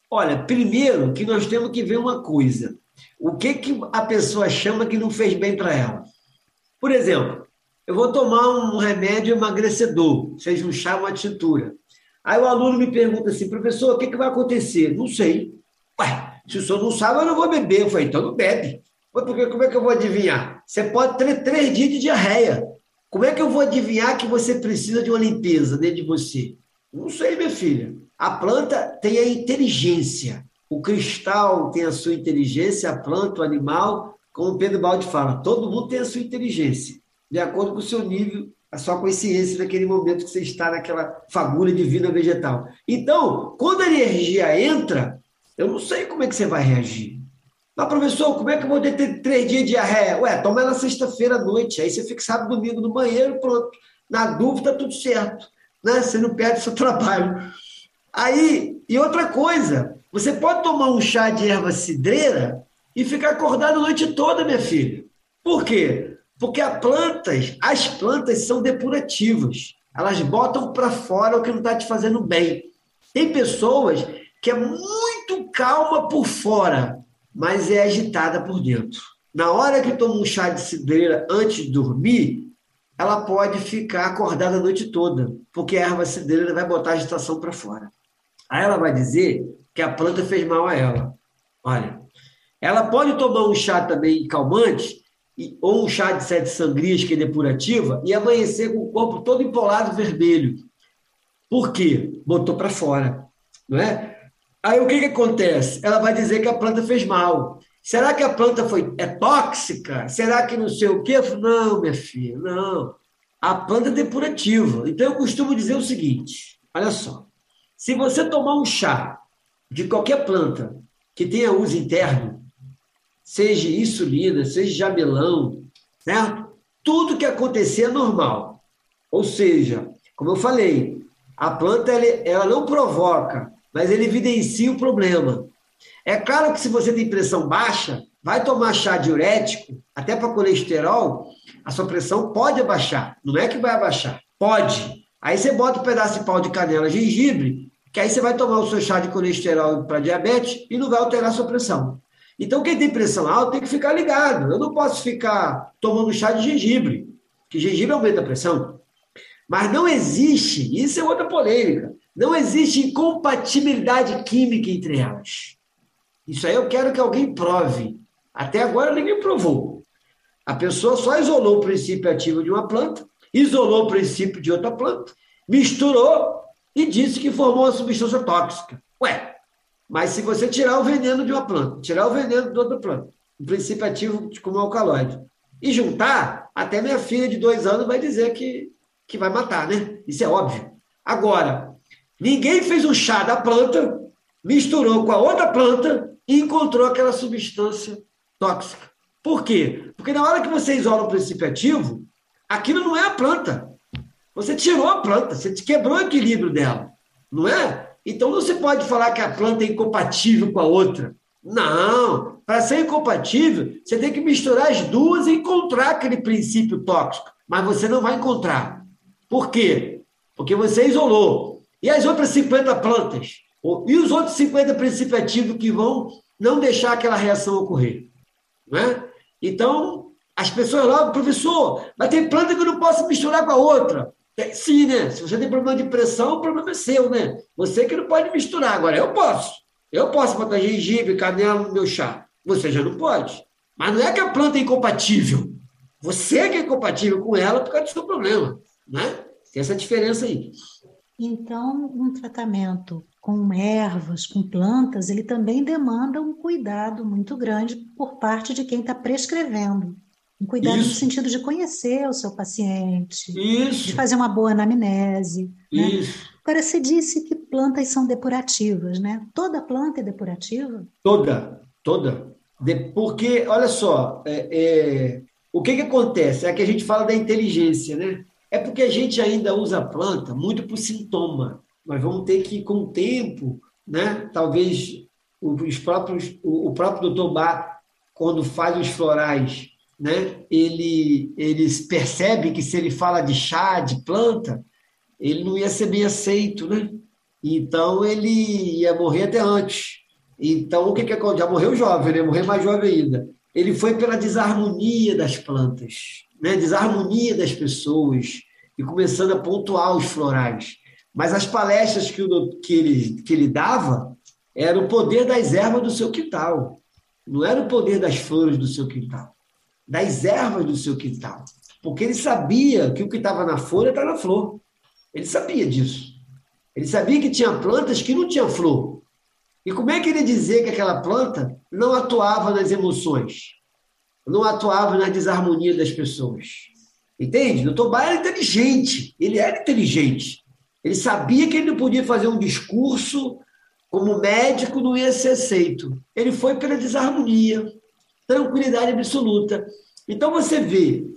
Olha, primeiro que nós temos que ver uma coisa. O que, que a pessoa chama que não fez bem para ela? Por exemplo, eu vou tomar um remédio emagrecedor, seja um chá uma tintura. Aí o aluno me pergunta assim, professor, o que, que vai acontecer? Não sei. Ué, se o senhor não sabe, eu não vou beber. Eu falei, então não bebe. Porque como é que eu vou adivinhar? Você pode ter três dias de diarreia. Como é que eu vou adivinhar que você precisa de uma limpeza dentro de você? Não sei, minha filha. A planta tem a inteligência. O cristal tem a sua inteligência, a planta, o animal, como o Pedro Baldi fala, todo mundo tem a sua inteligência de acordo com o seu nível, a sua consciência naquele momento que você está naquela fagulha divina vegetal. Então, quando a energia entra, eu não sei como é que você vai reagir. Mas, professor, como é que eu vou ter três dias de diarreia? Ué, toma ela sexta-feira à noite, aí você fica sábado domingo no banheiro, pronto. Na dúvida, tudo certo. Né? Você não perde seu trabalho. Aí, e outra coisa, você pode tomar um chá de erva cidreira e ficar acordado a noite toda, minha filha. Por quê? Porque as plantas, as plantas são depurativas. Elas botam para fora o que não está te fazendo bem. Tem pessoas que é muito calma por fora, mas é agitada por dentro. Na hora que toma um chá de cidreira antes de dormir, ela pode ficar acordada a noite toda, porque a erva cidreira vai botar a agitação para fora. Aí ela vai dizer que a planta fez mal a ela. Olha, ela pode tomar um chá também calmante ou um chá de sete sangrias, que é depurativa, e amanhecer com o corpo todo empolado vermelho. Por quê? Botou para fora. Não é? Aí o que, que acontece? Ela vai dizer que a planta fez mal. Será que a planta foi, é tóxica? Será que não sei o quê? Não, minha filha, não. A planta é depurativa. Então eu costumo dizer o seguinte: olha só. Se você tomar um chá de qualquer planta que tenha uso interno, seja insulina, seja jamelão, certo? Tudo que acontecer é normal. Ou seja, como eu falei, a planta ela não provoca, mas ele evidencia o problema. É claro que se você tem pressão baixa, vai tomar chá diurético, até para colesterol, a sua pressão pode abaixar. Não é que vai abaixar, pode. Aí você bota um pedaço de pau de canela, gengibre, que aí você vai tomar o seu chá de colesterol para diabetes e não vai alterar a sua pressão. Então, quem tem pressão alta tem que ficar ligado. Eu não posso ficar tomando chá de gengibre, que gengibre aumenta a pressão. Mas não existe, isso é outra polêmica, não existe incompatibilidade química entre elas. Isso aí eu quero que alguém prove. Até agora ninguém provou. A pessoa só isolou o princípio ativo de uma planta, isolou o princípio de outra planta, misturou e disse que formou uma substância tóxica. Ué, mas se você tirar o veneno de uma planta, tirar o veneno de outra planta, um princípio ativo como alcaloide, e juntar, até minha filha de dois anos vai dizer que, que vai matar, né? Isso é óbvio. Agora, ninguém fez um chá da planta, misturou com a outra planta e encontrou aquela substância tóxica. Por quê? Porque na hora que você isola o princípio ativo, aquilo não é a planta. Você tirou a planta, você quebrou o equilíbrio dela, não é? Então se pode falar que a planta é incompatível com a outra. Não, para ser incompatível, você tem que misturar as duas e encontrar aquele princípio tóxico. Mas você não vai encontrar. Por quê? Porque você isolou. E as outras 50 plantas? E os outros 50 princípios ativos que vão não deixar aquela reação ocorrer? Né? Então, as pessoas lá, professor, mas tem planta que eu não posso misturar com a outra. Sim, né? Se você tem problema de pressão, o problema é seu, né? Você que não pode misturar. Agora, eu posso. Eu posso botar gengibre, canela no meu chá. Você já não pode. Mas não é que a planta é incompatível. Você que é incompatível com ela por causa do seu problema, né? Tem essa diferença aí. Então, um tratamento com ervas, com plantas, ele também demanda um cuidado muito grande por parte de quem está prescrevendo. Um cuidado Isso. no sentido de conhecer o seu paciente, Isso. de fazer uma boa anamnese. Né? Agora, você disse que plantas são depurativas, né? Toda planta é depurativa? Toda, toda. De, porque, olha só, é, é, o que, que acontece? É que a gente fala da inteligência, né? É porque a gente ainda usa a planta muito por sintoma. Nós vamos ter que, com o tempo, né? talvez os próprios, o, próprio doutor Bar, quando faz os florais, né? ele, ele percebe que se ele fala de chá, de planta, ele não ia ser bem aceito, né? Então ele ia morrer até antes. Então o que que aconteceu? Já morreu jovem, né? Morrer mais jovem ainda. Ele foi pela desarmonia das plantas, né? Desarmonia das pessoas e começando a pontuar os florais. Mas as palestras que, o, que, ele, que ele dava era o poder das ervas do seu quintal. Não era o poder das flores do seu quintal, das ervas do seu quintal. Porque ele sabia que o que estava na folha está na flor. Ele sabia disso. Ele sabia que tinha plantas que não tinham flor. E como é que ele dizia que aquela planta não atuava nas emoções? Não atuava na desarmonia das pessoas? Entende? O Baia era inteligente. Ele era inteligente. Ele sabia que ele não podia fazer um discurso como médico, não ia ser aceito. Ele foi pela desarmonia, tranquilidade absoluta. Então você vê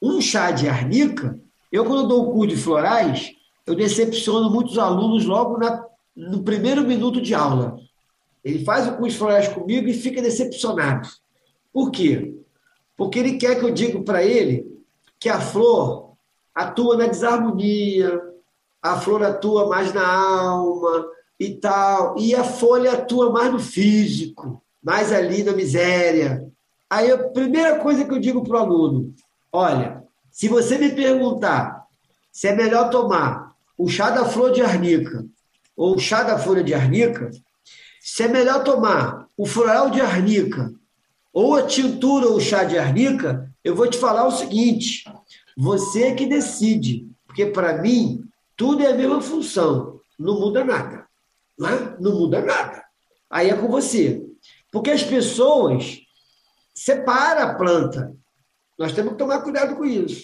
um chá de arnica. Eu, quando dou o curso de florais, eu decepciono muitos alunos logo na, no primeiro minuto de aula. Ele faz o curso de florais comigo e fica decepcionado. Por quê? Porque ele quer que eu diga para ele que a flor atua na desarmonia, a flor atua mais na alma e tal, e a folha atua mais no físico, mais ali na miséria. Aí a primeira coisa que eu digo para o aluno: olha, se você me perguntar se é melhor tomar o chá da flor de arnica ou o chá da folha de arnica, se é melhor tomar o floral de arnica ou a tintura ou o chá de arnica, eu vou te falar o seguinte: você é que decide, porque para mim tudo é a mesma função, não muda nada. Não, é? não muda nada. Aí é com você. Porque as pessoas separam a planta. Nós temos que tomar cuidado com isso.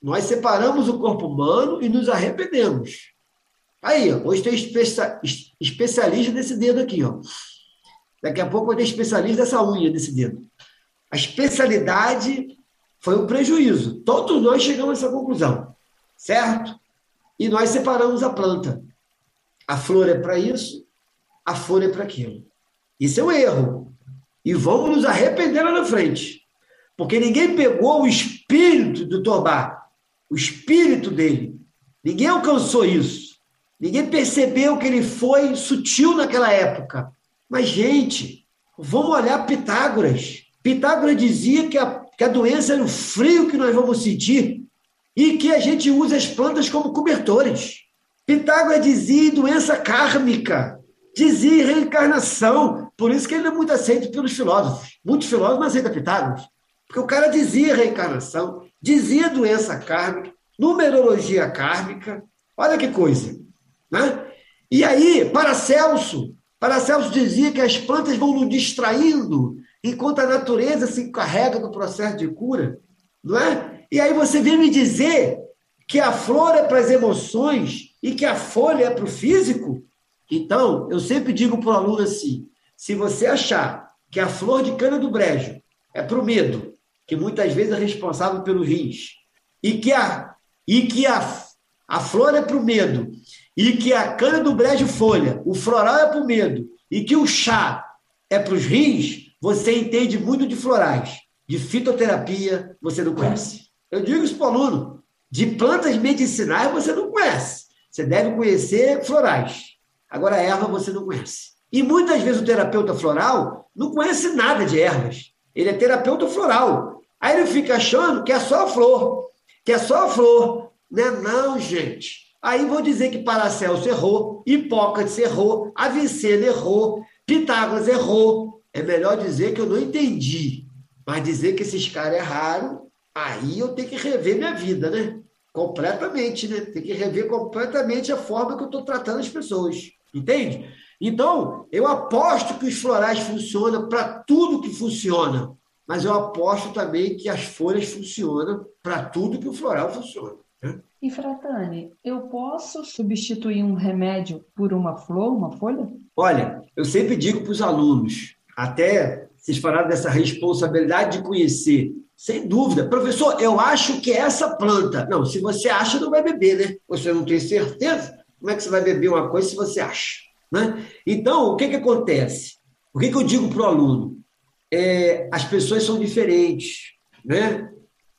Nós separamos o corpo humano e nos arrependemos. Aí, hoje tem especialista desse dedo aqui, ó. Daqui a pouco vai ter especialista dessa unha desse dedo. A especialidade foi um prejuízo. Todos nós chegamos a essa conclusão, certo? E nós separamos a planta. A flor é para isso, a folha é para aquilo. Isso é um erro. E vamos nos arrepender lá na frente. Porque ninguém pegou o espírito do Tobá, o espírito dele. Ninguém alcançou isso. Ninguém percebeu que ele foi sutil naquela época. Mas, gente, vamos olhar Pitágoras. Pitágoras dizia que a, que a doença era o frio que nós vamos sentir e que a gente usa as plantas como cobertores. Pitágoras dizia doença kármica, dizia reencarnação, por isso que ele é muito aceito pelos filósofos. Muitos filósofos não aceitam Pitágoras, porque o cara dizia reencarnação, dizia doença kármica, numerologia kármica, olha que coisa. Né? E aí, Paracelso, Paracelso dizia que as plantas vão nos distraindo enquanto a natureza se encarrega do processo de cura, não é? E aí você vem me dizer que a flor é para as emoções e que a folha é para o físico? Então, eu sempre digo para o aluno assim: se você achar que a flor de cana do brejo é para o medo, que muitas vezes é responsável pelos rins, e que a, e que a, a flor é para o medo, e que a cana do brejo folha, o floral é para o medo, e que o chá é para os rins, você entende muito de florais. De fitoterapia, você não conhece. Eu digo isso para o aluno. De plantas medicinais você não conhece. Você deve conhecer florais. Agora, erva você não conhece. E muitas vezes o terapeuta floral não conhece nada de ervas. Ele é terapeuta floral. Aí ele fica achando que é só a flor. Que é só a flor. Não, é não, gente. Aí vou dizer que Paracelso errou, Hipócrates errou, Avicena errou, Pitágoras errou. É melhor dizer que eu não entendi. Mas dizer que esses caras erraram Aí eu tenho que rever minha vida, né? Completamente, né? Tem que rever completamente a forma que eu estou tratando as pessoas. Entende? Então, eu aposto que os florais funcionam para tudo que funciona. mas eu aposto também que as folhas funcionam para tudo que o floral funciona. Né? E Fratani, eu posso substituir um remédio por uma flor, uma folha? Olha, eu sempre digo para os alunos, até vocês falaram dessa responsabilidade de conhecer. Sem dúvida. Professor, eu acho que é essa planta. Não, se você acha, não vai beber, né? Você não tem certeza? Como é que você vai beber uma coisa se você acha? Né? Então, o que, que acontece? O que, que eu digo para o aluno? É, as pessoas são diferentes. Né?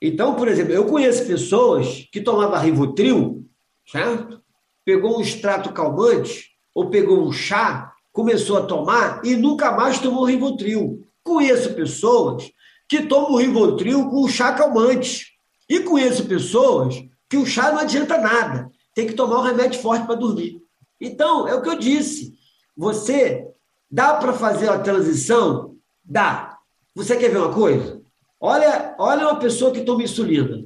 Então, por exemplo, eu conheço pessoas que tomavam Rivotril, certo? Pegou um extrato calmante ou pegou um chá, começou a tomar e nunca mais tomou Rivotril. Conheço pessoas que tomam Rivotril com chá calmante. E conheço pessoas que o chá não adianta nada. Tem que tomar um remédio forte para dormir. Então, é o que eu disse. Você dá para fazer a transição? Dá. Você quer ver uma coisa? Olha, olha uma pessoa que toma insulina.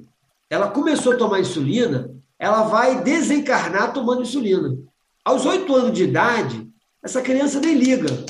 Ela começou a tomar insulina, ela vai desencarnar tomando insulina. Aos 8 anos de idade, essa criança nem liga.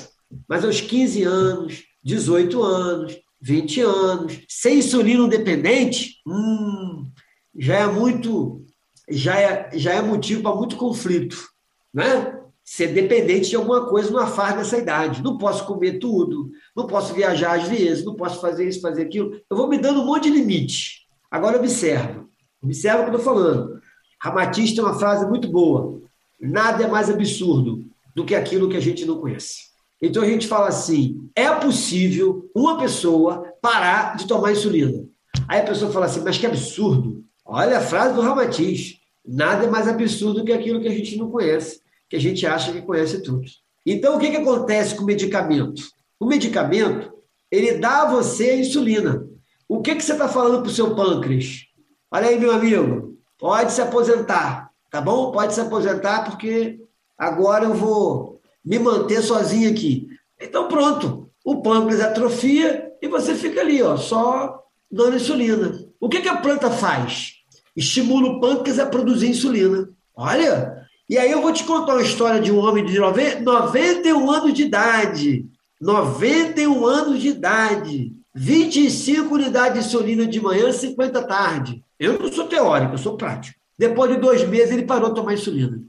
Mas aos 15 anos, 18 anos, 20 anos, sem insulina dependente, hum, já é muito, já é, já é motivo para muito conflito, né? Ser dependente de alguma coisa numa fase dessa idade. Não posso comer tudo, não posso viajar às vezes, não posso fazer isso, fazer aquilo. Eu vou me dando um monte de limite. Agora observa, observa o que eu estou falando. Ramatiz tem uma frase muito boa. Nada é mais absurdo do que aquilo que a gente não conhece. Então a gente fala assim: é possível uma pessoa parar de tomar insulina. Aí a pessoa fala assim, mas que absurdo. Olha a frase do Ramatiz. Nada é mais absurdo do que aquilo que a gente não conhece, que a gente acha que conhece tudo. Então o que, que acontece com o medicamento? O medicamento, ele dá a você a insulina. O que, que você está falando para o seu pâncreas? Olha aí, meu amigo, pode se aposentar, tá bom? Pode se aposentar porque agora eu vou me manter sozinho aqui. Então, pronto. O pâncreas atrofia e você fica ali, ó, só dando insulina. O que, que a planta faz? Estimula o pâncreas a produzir insulina. Olha! E aí eu vou te contar uma história de um homem de 91 anos de idade. 91 anos de idade. 25 unidades de insulina de manhã, 50 à tarde. Eu não sou teórico, eu sou prático. Depois de dois meses, ele parou de tomar insulina.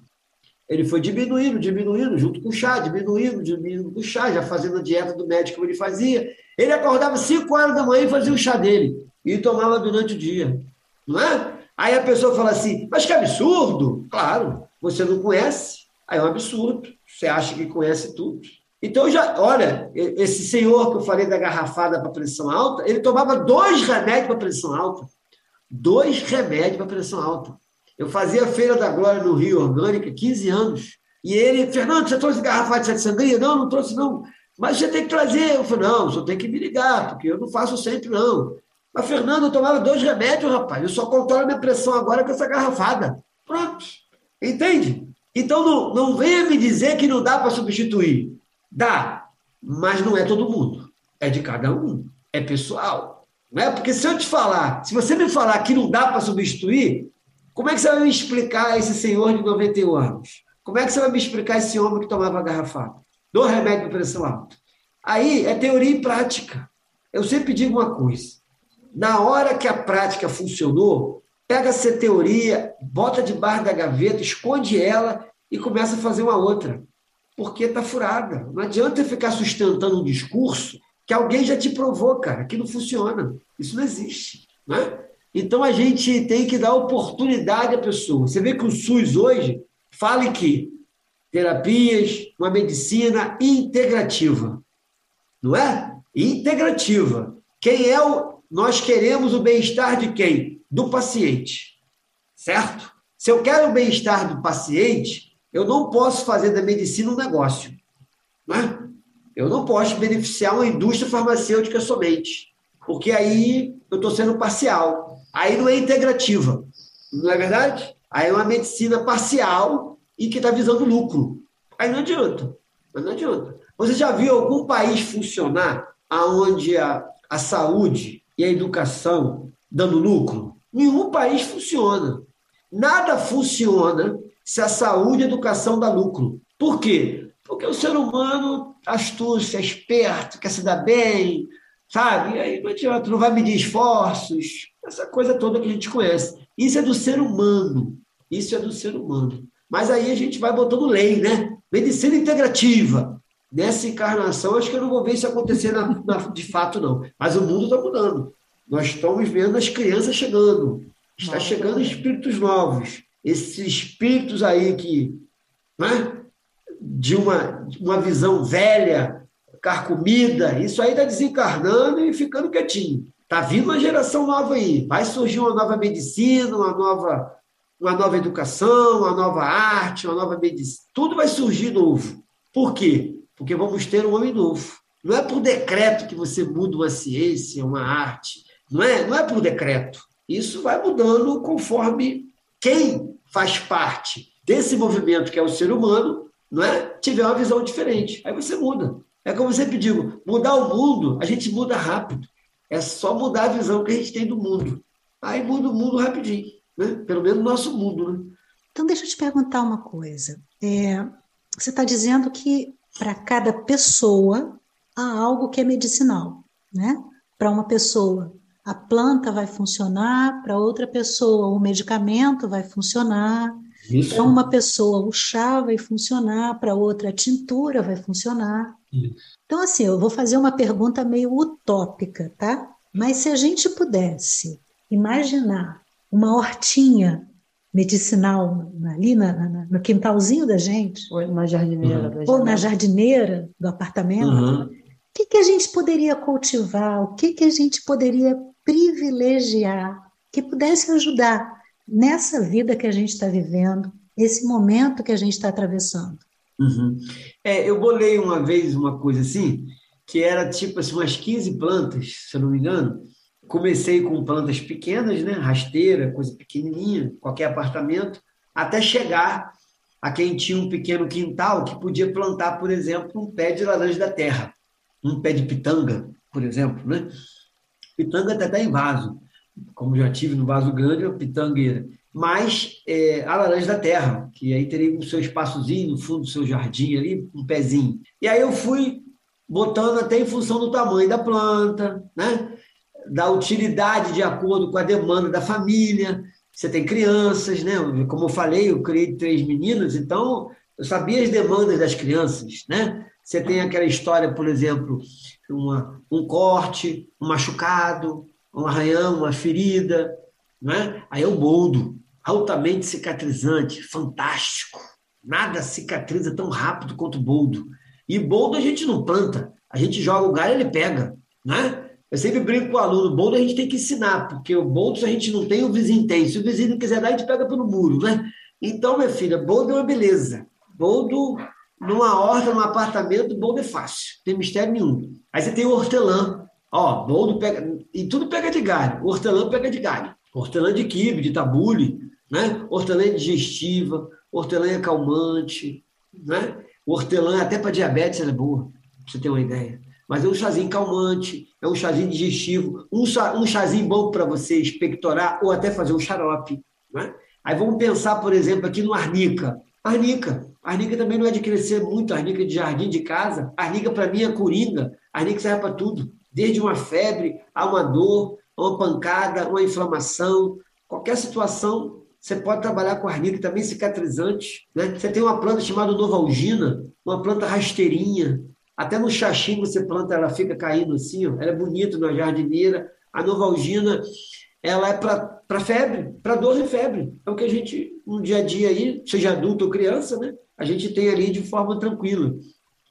Ele foi diminuindo, diminuindo, junto com o chá, diminuindo, diminuindo com o chá, já fazendo a dieta do médico como ele fazia. Ele acordava 5 horas da manhã e fazia o chá dele. E tomava durante o dia. Não é? Aí a pessoa fala assim, mas que absurdo! Claro, você não conhece, aí é um absurdo. Você acha que conhece tudo. Então, já, olha, esse senhor que eu falei da garrafada para pressão alta, ele tomava dois remédios para pressão alta. Dois remédios para pressão alta. Eu fazia a Feira da Glória no Rio Orgânica, 15 anos. E ele, Fernando, você trouxe garrafa de sangria? Não, não trouxe, não. Mas você tem que trazer. Eu falei, não, só tem que me ligar, porque eu não faço sempre, não. Mas, Fernando, eu tomava dois remédios, rapaz. Eu só controlo minha pressão agora com essa garrafada. Pronto. Entende? Então, não, não venha me dizer que não dá para substituir. Dá, mas não é todo mundo. É de cada um. É pessoal. Não é? Porque se eu te falar, se você me falar que não dá para substituir, como é que você vai me explicar esse senhor de 91 anos? Como é que você vai me explicar esse homem que tomava garrafada? Do remédio para pressão alta. Aí é teoria e prática. Eu sempre digo uma coisa. Na hora que a prática funcionou, pega essa teoria, bota debaixo da gaveta, esconde ela e começa a fazer uma outra. Porque está furada. Não adianta ficar sustentando um discurso que alguém já te provou, cara, que não funciona. Isso não existe. Né? Então a gente tem que dar oportunidade à pessoa. Você vê que o SUS hoje fala que terapias, uma medicina integrativa. Não é? Integrativa. Quem é o. Nós queremos o bem-estar de quem? Do paciente. Certo? Se eu quero o bem-estar do paciente, eu não posso fazer da medicina um negócio. Não é? Eu não posso beneficiar uma indústria farmacêutica somente, porque aí eu estou sendo parcial. Aí não é integrativa, não é verdade? Aí é uma medicina parcial e que está visando lucro. Aí não adianta. Não adianta. Você já viu algum país funcionar aonde a, a saúde e a educação dando lucro? Nenhum país funciona. Nada funciona se a saúde e a educação dá lucro. Por quê? Porque o ser humano astúcia, esperto, quer se dar bem, sabe? E aí não adianta, não vai medir esforços, essa coisa toda que a gente conhece. Isso é do ser humano. Isso é do ser humano. Mas aí a gente vai botando lei, né? Medicina integrativa. Nessa encarnação, acho que eu não vou ver isso acontecer na, na, de fato, não. Mas o mundo está mudando. Nós estamos vendo as crianças chegando. Está Nossa, chegando espíritos novos. Esses espíritos aí que, né? de uma, uma visão velha, carcomida, isso aí está desencarnando e ficando quietinho. Está vindo uma geração nova aí. Vai surgir uma nova medicina, uma nova, uma nova educação, uma nova arte, uma nova medicina. Tudo vai surgir novo. Por quê? Porque vamos ter um homem novo. Não é por decreto que você muda uma ciência, uma arte. Não é, não é por decreto. Isso vai mudando conforme quem faz parte desse movimento que é o ser humano, não é? Tiver uma visão diferente. Aí você muda. É como eu sempre digo, mudar o mundo, a gente muda rápido. É só mudar a visão que a gente tem do mundo. Aí muda o mundo rapidinho, né? Pelo menos o nosso mundo, né? Então deixa eu te perguntar uma coisa. É, você está dizendo que para cada pessoa há algo que é medicinal, né? Para uma pessoa a planta vai funcionar, para outra pessoa o medicamento vai funcionar, para uma pessoa o chá vai funcionar, para outra a tintura vai funcionar. Isso. Então, assim, eu vou fazer uma pergunta meio utópica, tá? Mas se a gente pudesse imaginar uma hortinha medicinal ali na, na, no quintalzinho da gente, ou na jardineira, uhum. ou na jardineira do apartamento, uhum. Que, que a gente poderia cultivar? O que, que a gente poderia privilegiar que pudesse ajudar nessa vida que a gente está vivendo, esse momento que a gente está atravessando. Uhum. É, eu bolei uma vez uma coisa assim, que era tipo assim, umas 15 plantas, se eu não me engano. Comecei com plantas pequenas, né? rasteira, coisa pequenininha, qualquer apartamento, até chegar a quem tinha um pequeno quintal que podia plantar, por exemplo, um pé de laranja da terra, um pé de pitanga, por exemplo, né? Pitanga até está em vaso, como já tive no vaso grande, a pitangueira. Mas é, a laranja da terra, que aí teria o seu espaçozinho no fundo do seu jardim ali, um pezinho. E aí eu fui botando até em função do tamanho da planta, né? da utilidade de acordo com a demanda da família. Você tem crianças, né? Como eu falei, eu criei três meninas, então eu sabia as demandas das crianças, né? Você tem aquela história, por exemplo, uma, um corte, um machucado, um arranhão, uma ferida, né? aí é o boldo, altamente cicatrizante, fantástico. Nada cicatriza tão rápido quanto o boldo. E boldo a gente não planta, a gente joga o galho ele pega. Né? Eu sempre brinco com o aluno, boldo a gente tem que ensinar, porque o boldo a gente não tem, o vizinho tem. Se o vizinho não quiser dar, a gente pega pelo muro. Né? Então, minha filha, boldo é uma beleza. Boldo numa horta, num apartamento, boldo é fácil, não tem mistério nenhum. Aí você tem o hortelã. Ó, boldo pega. E tudo pega de galho. O hortelã pega de galho. Hortelã de quibe, de tabule, né? Hortelã digestiva, hortelã é calmante, né? Hortelã até para diabetes é boa, pra você ter uma ideia. Mas é um chazinho calmante, é um chazinho digestivo, um, chá, um chazinho bom para você expectorar ou até fazer um xarope, né? Aí vamos pensar, por exemplo, aqui no arnica. Arnica. Arnica também não é de crescer muito, arnica de jardim, de casa. Arnica, para mim, é coringa. Arnica serve para tudo. Desde uma febre, a uma dor, a uma pancada, uma inflamação. Qualquer situação, você pode trabalhar com arnica, também cicatrizante. Né? Você tem uma planta chamada novalgina, uma planta rasteirinha. Até no xaxim você planta, ela fica caindo assim. Ó. Ela é bonita na jardineira. A novalgina ela é para febre, para dor de febre. É o que a gente, no dia a dia aí, seja adulto ou criança, né? A gente tem ali de forma tranquila.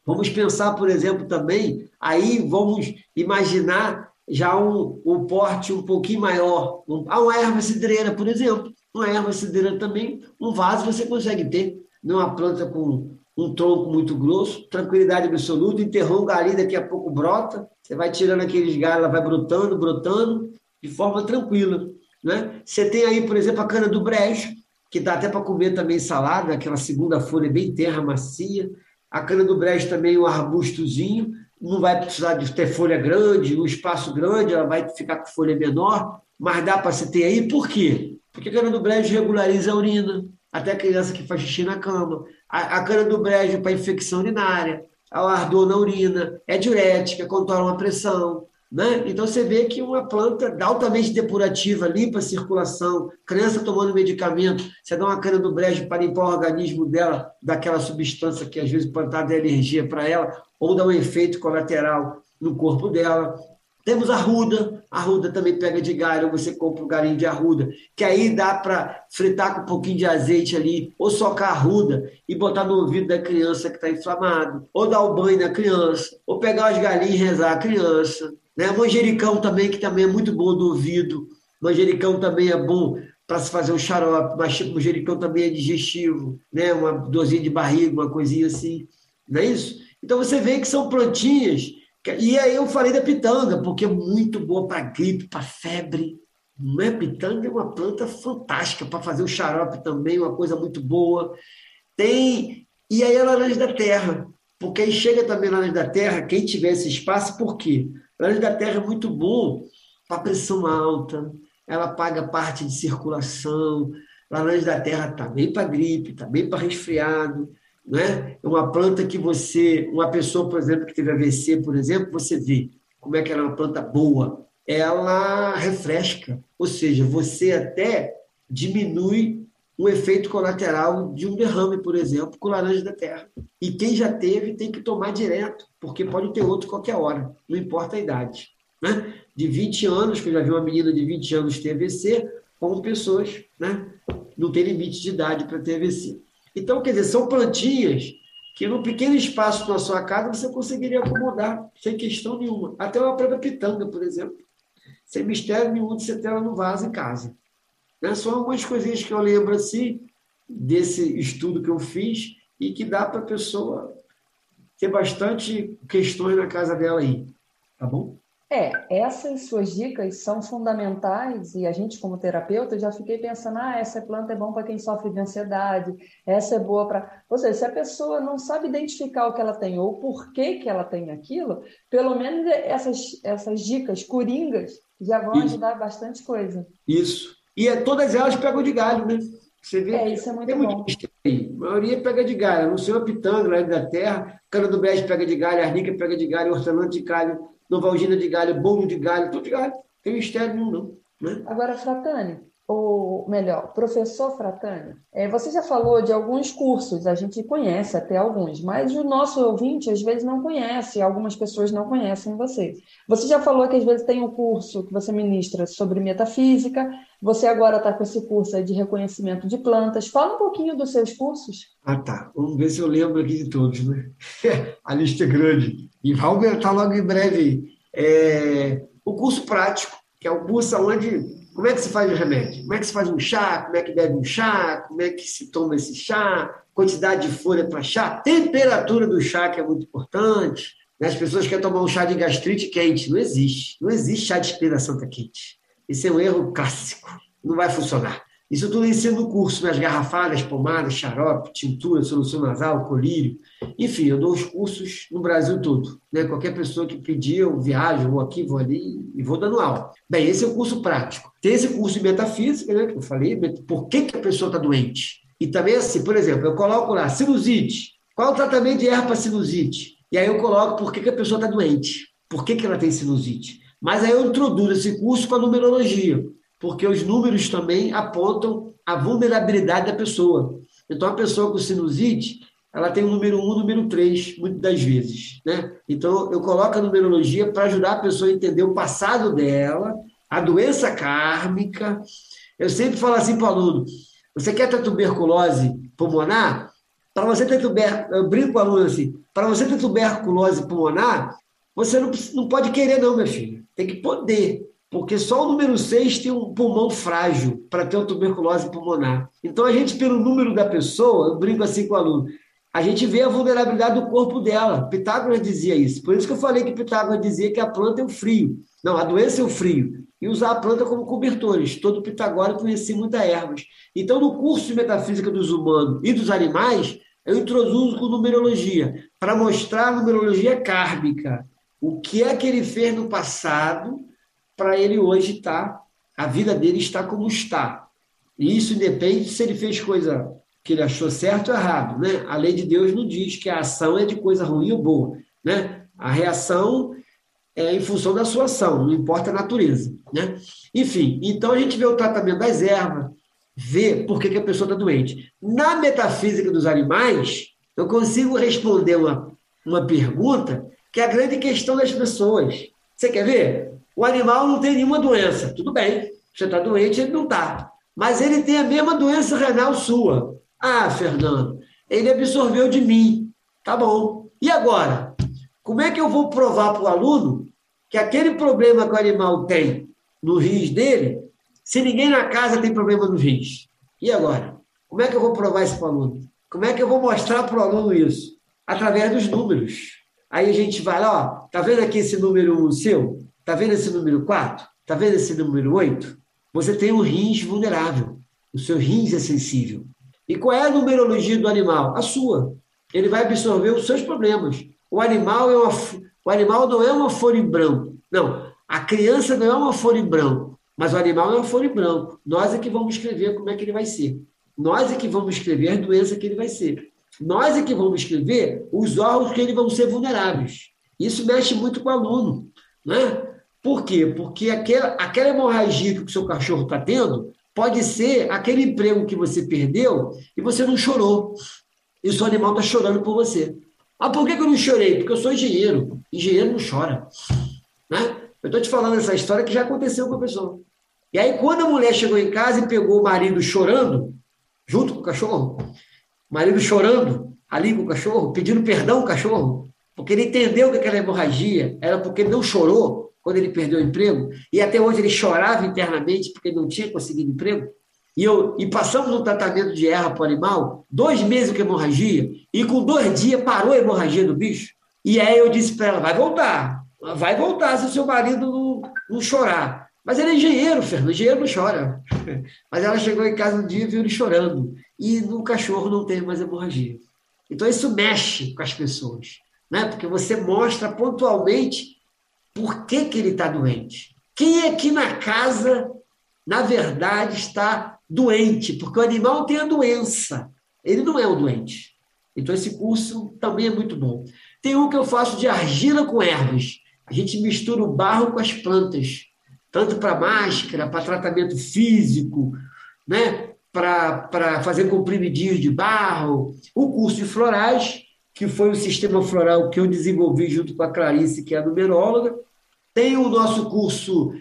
Vamos pensar, por exemplo, também, aí vamos imaginar já um, um porte um pouquinho maior. Um, ah, uma erva cidreira, por exemplo. Uma erva cidreira também, um vaso você consegue ter. Não uma planta com um tronco muito grosso, tranquilidade absoluta, enterrou um galinho, daqui a pouco brota, você vai tirando aqueles galhos, ela vai brotando, brotando, de forma tranquila. Né? Você tem aí, por exemplo, a cana do brejo, que dá até para comer também salada, aquela segunda folha bem terra macia. A cana do brejo também um arbustozinho, não vai precisar de ter folha grande, um espaço grande, ela vai ficar com folha menor, mas dá para se ter aí, por quê? Porque a cana do brejo regulariza a urina, até a criança que faz xixi na cama. A, a cana do brejo para infecção urinária, ao ardor na urina, é diurética, controla a pressão, Né? Então você vê que uma planta altamente depurativa, limpa a circulação, criança tomando medicamento, você dá uma cana do brejo para limpar o organismo dela daquela substância que às vezes dar de alergia para ela, ou dar um efeito colateral no corpo dela. Temos a ruda, a ruda também pega de galho, você compra um galinho de arruda, que aí dá para fritar com um pouquinho de azeite ali, ou socar a ruda e botar no ouvido da criança que está inflamado, ou dar o banho na criança, ou pegar as galinhas e rezar a criança. Né? Manjericão também, que também é muito bom do ouvido. Manjericão também é bom para se fazer um xarope, mas manjericão também é digestivo, né? uma dorzinha de barriga, uma coisinha assim. Não é isso? Então você vê que são plantinhas. E aí eu falei da pitanga, porque é muito boa para gripe, para febre. Não é? Pitanga é uma planta fantástica para fazer o xarope também, uma coisa muito boa. Tem. E aí a laranja da terra. Porque aí chega também a laranja da terra, quem tiver esse espaço, por quê? Da terra é muito bom para pressão alta, ela paga parte de circulação. Laranja da terra está bem para gripe, está bem para resfriado. Né? É uma planta que você, uma pessoa, por exemplo, que teve AVC, por exemplo, você vê como é que ela é uma planta boa. Ela refresca, ou seja, você até diminui o efeito colateral de um derrame, por exemplo, com laranja da terra. E quem já teve tem que tomar direto, porque pode ter outro qualquer hora, não importa a idade. Né? De 20 anos, que eu já vi uma menina de 20 anos ter AVC, como pessoas, né? não tem limite de idade para ter AVC. Então, quer dizer, são plantinhas que no pequeno espaço da sua casa você conseguiria acomodar sem questão nenhuma. Até uma própria pitanga, por exemplo. Sem mistério nenhum de você ter ela no vaso em casa. Né? São algumas coisinhas que eu lembro assim, desse estudo que eu fiz e que dá para a pessoa ter bastante questões na casa dela aí. Tá bom? É, essas suas dicas são fundamentais e a gente, como terapeuta, já fiquei pensando: ah, essa planta é bom para quem sofre de ansiedade, essa é boa para. Ou seja, se a pessoa não sabe identificar o que ela tem ou por que, que ela tem aquilo, pelo menos essas, essas dicas coringas já vão Isso. ajudar bastante coisa. Isso. E é, todas elas pegam de galho, né? Você vê é, isso é muito bom. Aí. A maioria pega de galho. Não sei a pitanga, lá da terra, cana do bege pega de galho, arnica pega de galho, hortelã de galho Novalgina de galho, bolo de galho, tudo de galho. Tem mistério nenhum, não. Né? Agora, Fratani, ou melhor, professor Fratani, é, você já falou de alguns cursos, a gente conhece até alguns, mas o nosso ouvinte às vezes não conhece, algumas pessoas não conhecem você. Você já falou que às vezes tem um curso que você ministra sobre metafísica, você agora está com esse curso de reconhecimento de plantas. Fala um pouquinho dos seus cursos. Ah, tá. Vamos ver se eu lembro aqui de todos, né? a lista é grande. E vai aumentar logo em breve. É... O curso prático, que é o curso onde como é que se faz o remédio? Como é que se faz um chá? Como é que bebe um chá? Como é que se toma esse chá? Quantidade de folha para chá? Temperatura do chá, que é muito importante. Né? As pessoas querem tomar um chá de gastrite quente. Não existe. Não existe chá de inspiração quente. Esse é um erro clássico. Não vai funcionar. Isso tudo ensino no curso, nas garrafadas, pomadas, xarope, tintura, solução nasal, colírio. Enfim, eu dou os cursos no Brasil todo. Né? Qualquer pessoa que pedir, eu viajo, vou aqui, vou ali e vou dando aula. Bem, esse é o curso prático. Tem esse curso de metafísica, né, que eu falei, por que, que a pessoa está doente. E também assim, por exemplo, eu coloco lá, sinusite. Qual o tratamento de erva para sinusite? E aí eu coloco por que, que a pessoa está doente. Por que, que ela tem sinusite? Mas aí eu introduzo esse curso com a numerologia porque os números também apontam a vulnerabilidade da pessoa. Então, a pessoa com sinusite, ela tem o número 1, um, número 3, muitas das vezes. Né? Então, eu coloco a numerologia para ajudar a pessoa a entender o passado dela, a doença kármica. Eu sempre falo assim para o aluno: você quer ter tuberculose pulmonar? Para você ter tuberculose, eu brinco com o aluno assim: para você ter tuberculose pulmonar, você não, não pode querer, não, meu filho. Tem que poder porque só o número 6 tem um pulmão frágil para ter uma tuberculose pulmonar. Então, a gente, pelo número da pessoa, eu brinco assim com o aluno, a gente vê a vulnerabilidade do corpo dela. Pitágoras dizia isso. Por isso que eu falei que Pitágoras dizia que a planta é o frio. Não, a doença é o frio. E usar a planta como cobertores. Todo pitagórico conhecia muitas ervas. Então, no curso de metafísica dos humanos e dos animais, eu introduzo com numerologia, para mostrar a numerologia kármica. O que é que ele fez no passado para ele hoje estar, tá, a vida dele está como está. E isso independe se ele fez coisa que ele achou certo ou errado, né? A lei de Deus não diz que a ação é de coisa ruim ou boa, né? A reação é, em função da sua ação, não importa a natureza. Né? Enfim, então a gente vê o tratamento das ervas, vê por que, que a pessoa está doente. Na metafísica dos animais, eu consigo responder uma, uma pergunta que é a grande questão das pessoas. Você quer ver? O animal não tem nenhuma doença. Tudo bem, você está doente, ele não está. Mas ele tem a mesma doença renal sua. Ah, Fernando, ele absorveu de mim. Tá bom. E agora? Como é que eu vou provar para o aluno que aquele problema que o animal tem no rins dele, se ninguém na casa tem problema no rins? E agora? Como é que eu vou provar isso para o aluno? Como é que eu vou mostrar para o aluno isso? Através dos números. Aí a gente vai lá, ó, tá vendo aqui esse número seu? Tá vendo esse número 4? Tá vendo esse número 8? Você tem um rins vulnerável. O seu rins é sensível. E qual é a numerologia do animal? A sua. Ele vai absorver os seus problemas. O animal, é uma, o animal não é uma folha em branco. Não, a criança não é uma folha em branco, mas o animal é uma folha em branco. Nós é que vamos escrever como é que ele vai ser. Nós é que vamos escrever a doença que ele vai ser. Nós é que vamos escrever os órgãos que ele vão ser vulneráveis. Isso mexe muito com o aluno. Né? Por quê? Porque aquela, aquela hemorragia que o seu cachorro está tendo pode ser aquele emprego que você perdeu e você não chorou. E o seu animal está chorando por você. Ah, por que, que eu não chorei? Porque eu sou engenheiro. Engenheiro não chora. Né? Eu estou te falando essa história que já aconteceu com a pessoa. E aí, quando a mulher chegou em casa e pegou o marido chorando, junto com o cachorro, o marido chorando ali com o cachorro, pedindo perdão ao cachorro, porque ele entendeu que aquela hemorragia era porque ele não chorou quando ele perdeu o emprego, e até hoje ele chorava internamente porque não tinha conseguido emprego. E, eu, e passamos um tratamento de erra para o animal, dois meses com hemorragia, e com dois dias parou a hemorragia do bicho. E aí eu disse para ela: vai voltar, vai voltar se o seu marido não, não chorar. Mas ele é engenheiro, Fernando, engenheiro não chora. Mas ela chegou em casa um dia e viu ele chorando. E no cachorro não tem mais hemorragia. Então isso mexe com as pessoas, né? porque você mostra pontualmente por que, que ele está doente. Quem aqui na casa, na verdade, está doente? Porque o animal tem a doença, ele não é o doente. Então, esse curso também é muito bom. Tem um que eu faço de argila com ervas. A gente mistura o barro com as plantas, tanto para máscara, para tratamento físico, né? para fazer comprimidinhos de barro. O curso de florais, que foi o sistema floral que eu desenvolvi junto com a Clarice, que é a numeróloga. Tem o nosso curso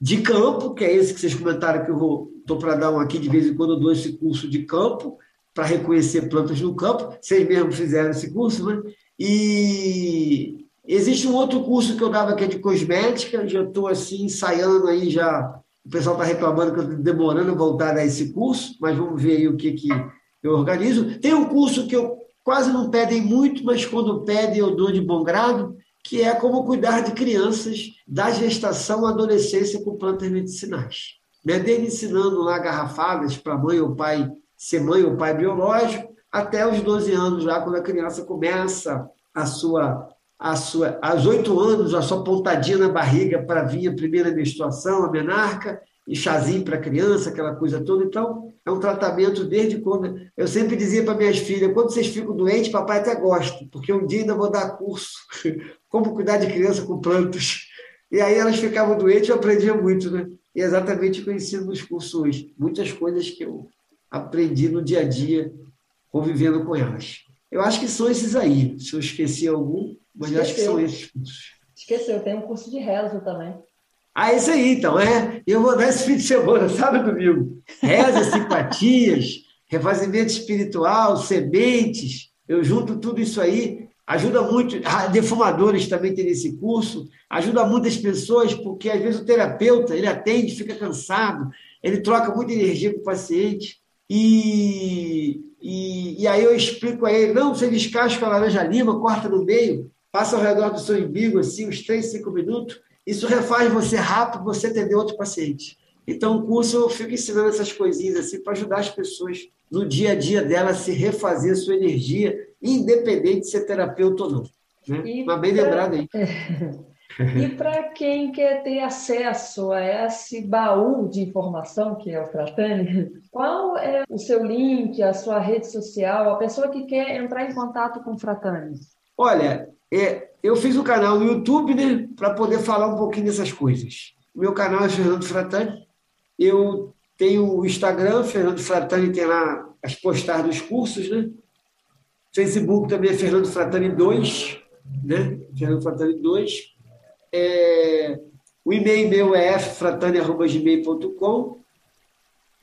de campo, que é esse que vocês comentaram que eu vou estou para dar um aqui de vez em quando eu dou esse curso de campo para reconhecer plantas no campo. Vocês mesmo fizeram esse curso, né? E existe um outro curso que eu dava que é de cosmética, já estou assim ensaiando aí já. O pessoal está reclamando que eu estou demorando a voltar a esse curso, mas vamos ver aí o que, que eu organizo. Tem um curso que eu quase não pedem muito, mas quando pedem eu dou de bom grado, que é como cuidar de crianças da gestação à adolescência com plantas medicinais. Né? Ensinando lá garrafadas para mãe ou pai ser mãe ou pai biológico, até os 12 anos, já quando a criança começa a sua, a sua, aos 8 anos, a sua pontadinha na barriga para vir a primeira menstruação, a menarca, e chazinho para criança, aquela coisa toda. Então, é um tratamento desde quando. Eu sempre dizia para minhas filhas: quando vocês ficam doentes, papai até gosta, porque um dia ainda vou dar curso como cuidar de criança com plantas. E aí elas ficavam doentes, eu aprendia muito, né? E é exatamente o que eu ensino nos cursos hoje. Muitas coisas que eu aprendi no dia a dia, convivendo com elas. Eu acho que são esses aí. Se eu esqueci algum, mas Esqueceu. acho que são esses cursos. Esqueceu, tem um curso de rezo também. Ah, isso aí, então, é. Eu vou dar esse fim de semana, sabe, domingo? Reza, simpatias, refazimento espiritual, sementes. Eu junto tudo isso aí. Ajuda muito. Defumadores também tem esse curso. Ajuda muitas pessoas, porque às vezes o terapeuta ele atende, fica cansado, ele troca muita energia com o paciente. E, e, e aí eu explico a ele: não, você descasca a laranja lima, corta no meio, passa ao redor do seu umbigo, assim, uns 3, 5 minutos isso refaz você rápido, você atender outro paciente. Então, o curso eu fico ensinando essas coisinhas assim para ajudar as pessoas no dia a dia dela a se refazer a sua energia, independente de ser terapeuta ou não. Né? Mas bem pra... lembrado aí. E para quem quer ter acesso a esse baú de informação que é o Fratani, qual é o seu link, a sua rede social, a pessoa que quer entrar em contato com o Fratani? Olha, é, eu fiz um canal no YouTube, né, para poder falar um pouquinho dessas coisas. O meu canal é Fernando Fratani. Eu tenho o Instagram, Fernando Fratani tem lá as postagens dos cursos, né? Facebook também é Fernando Fratani 2, né? Fernando Fratani 2. É, o e-mail meu é ffratani.gmail.com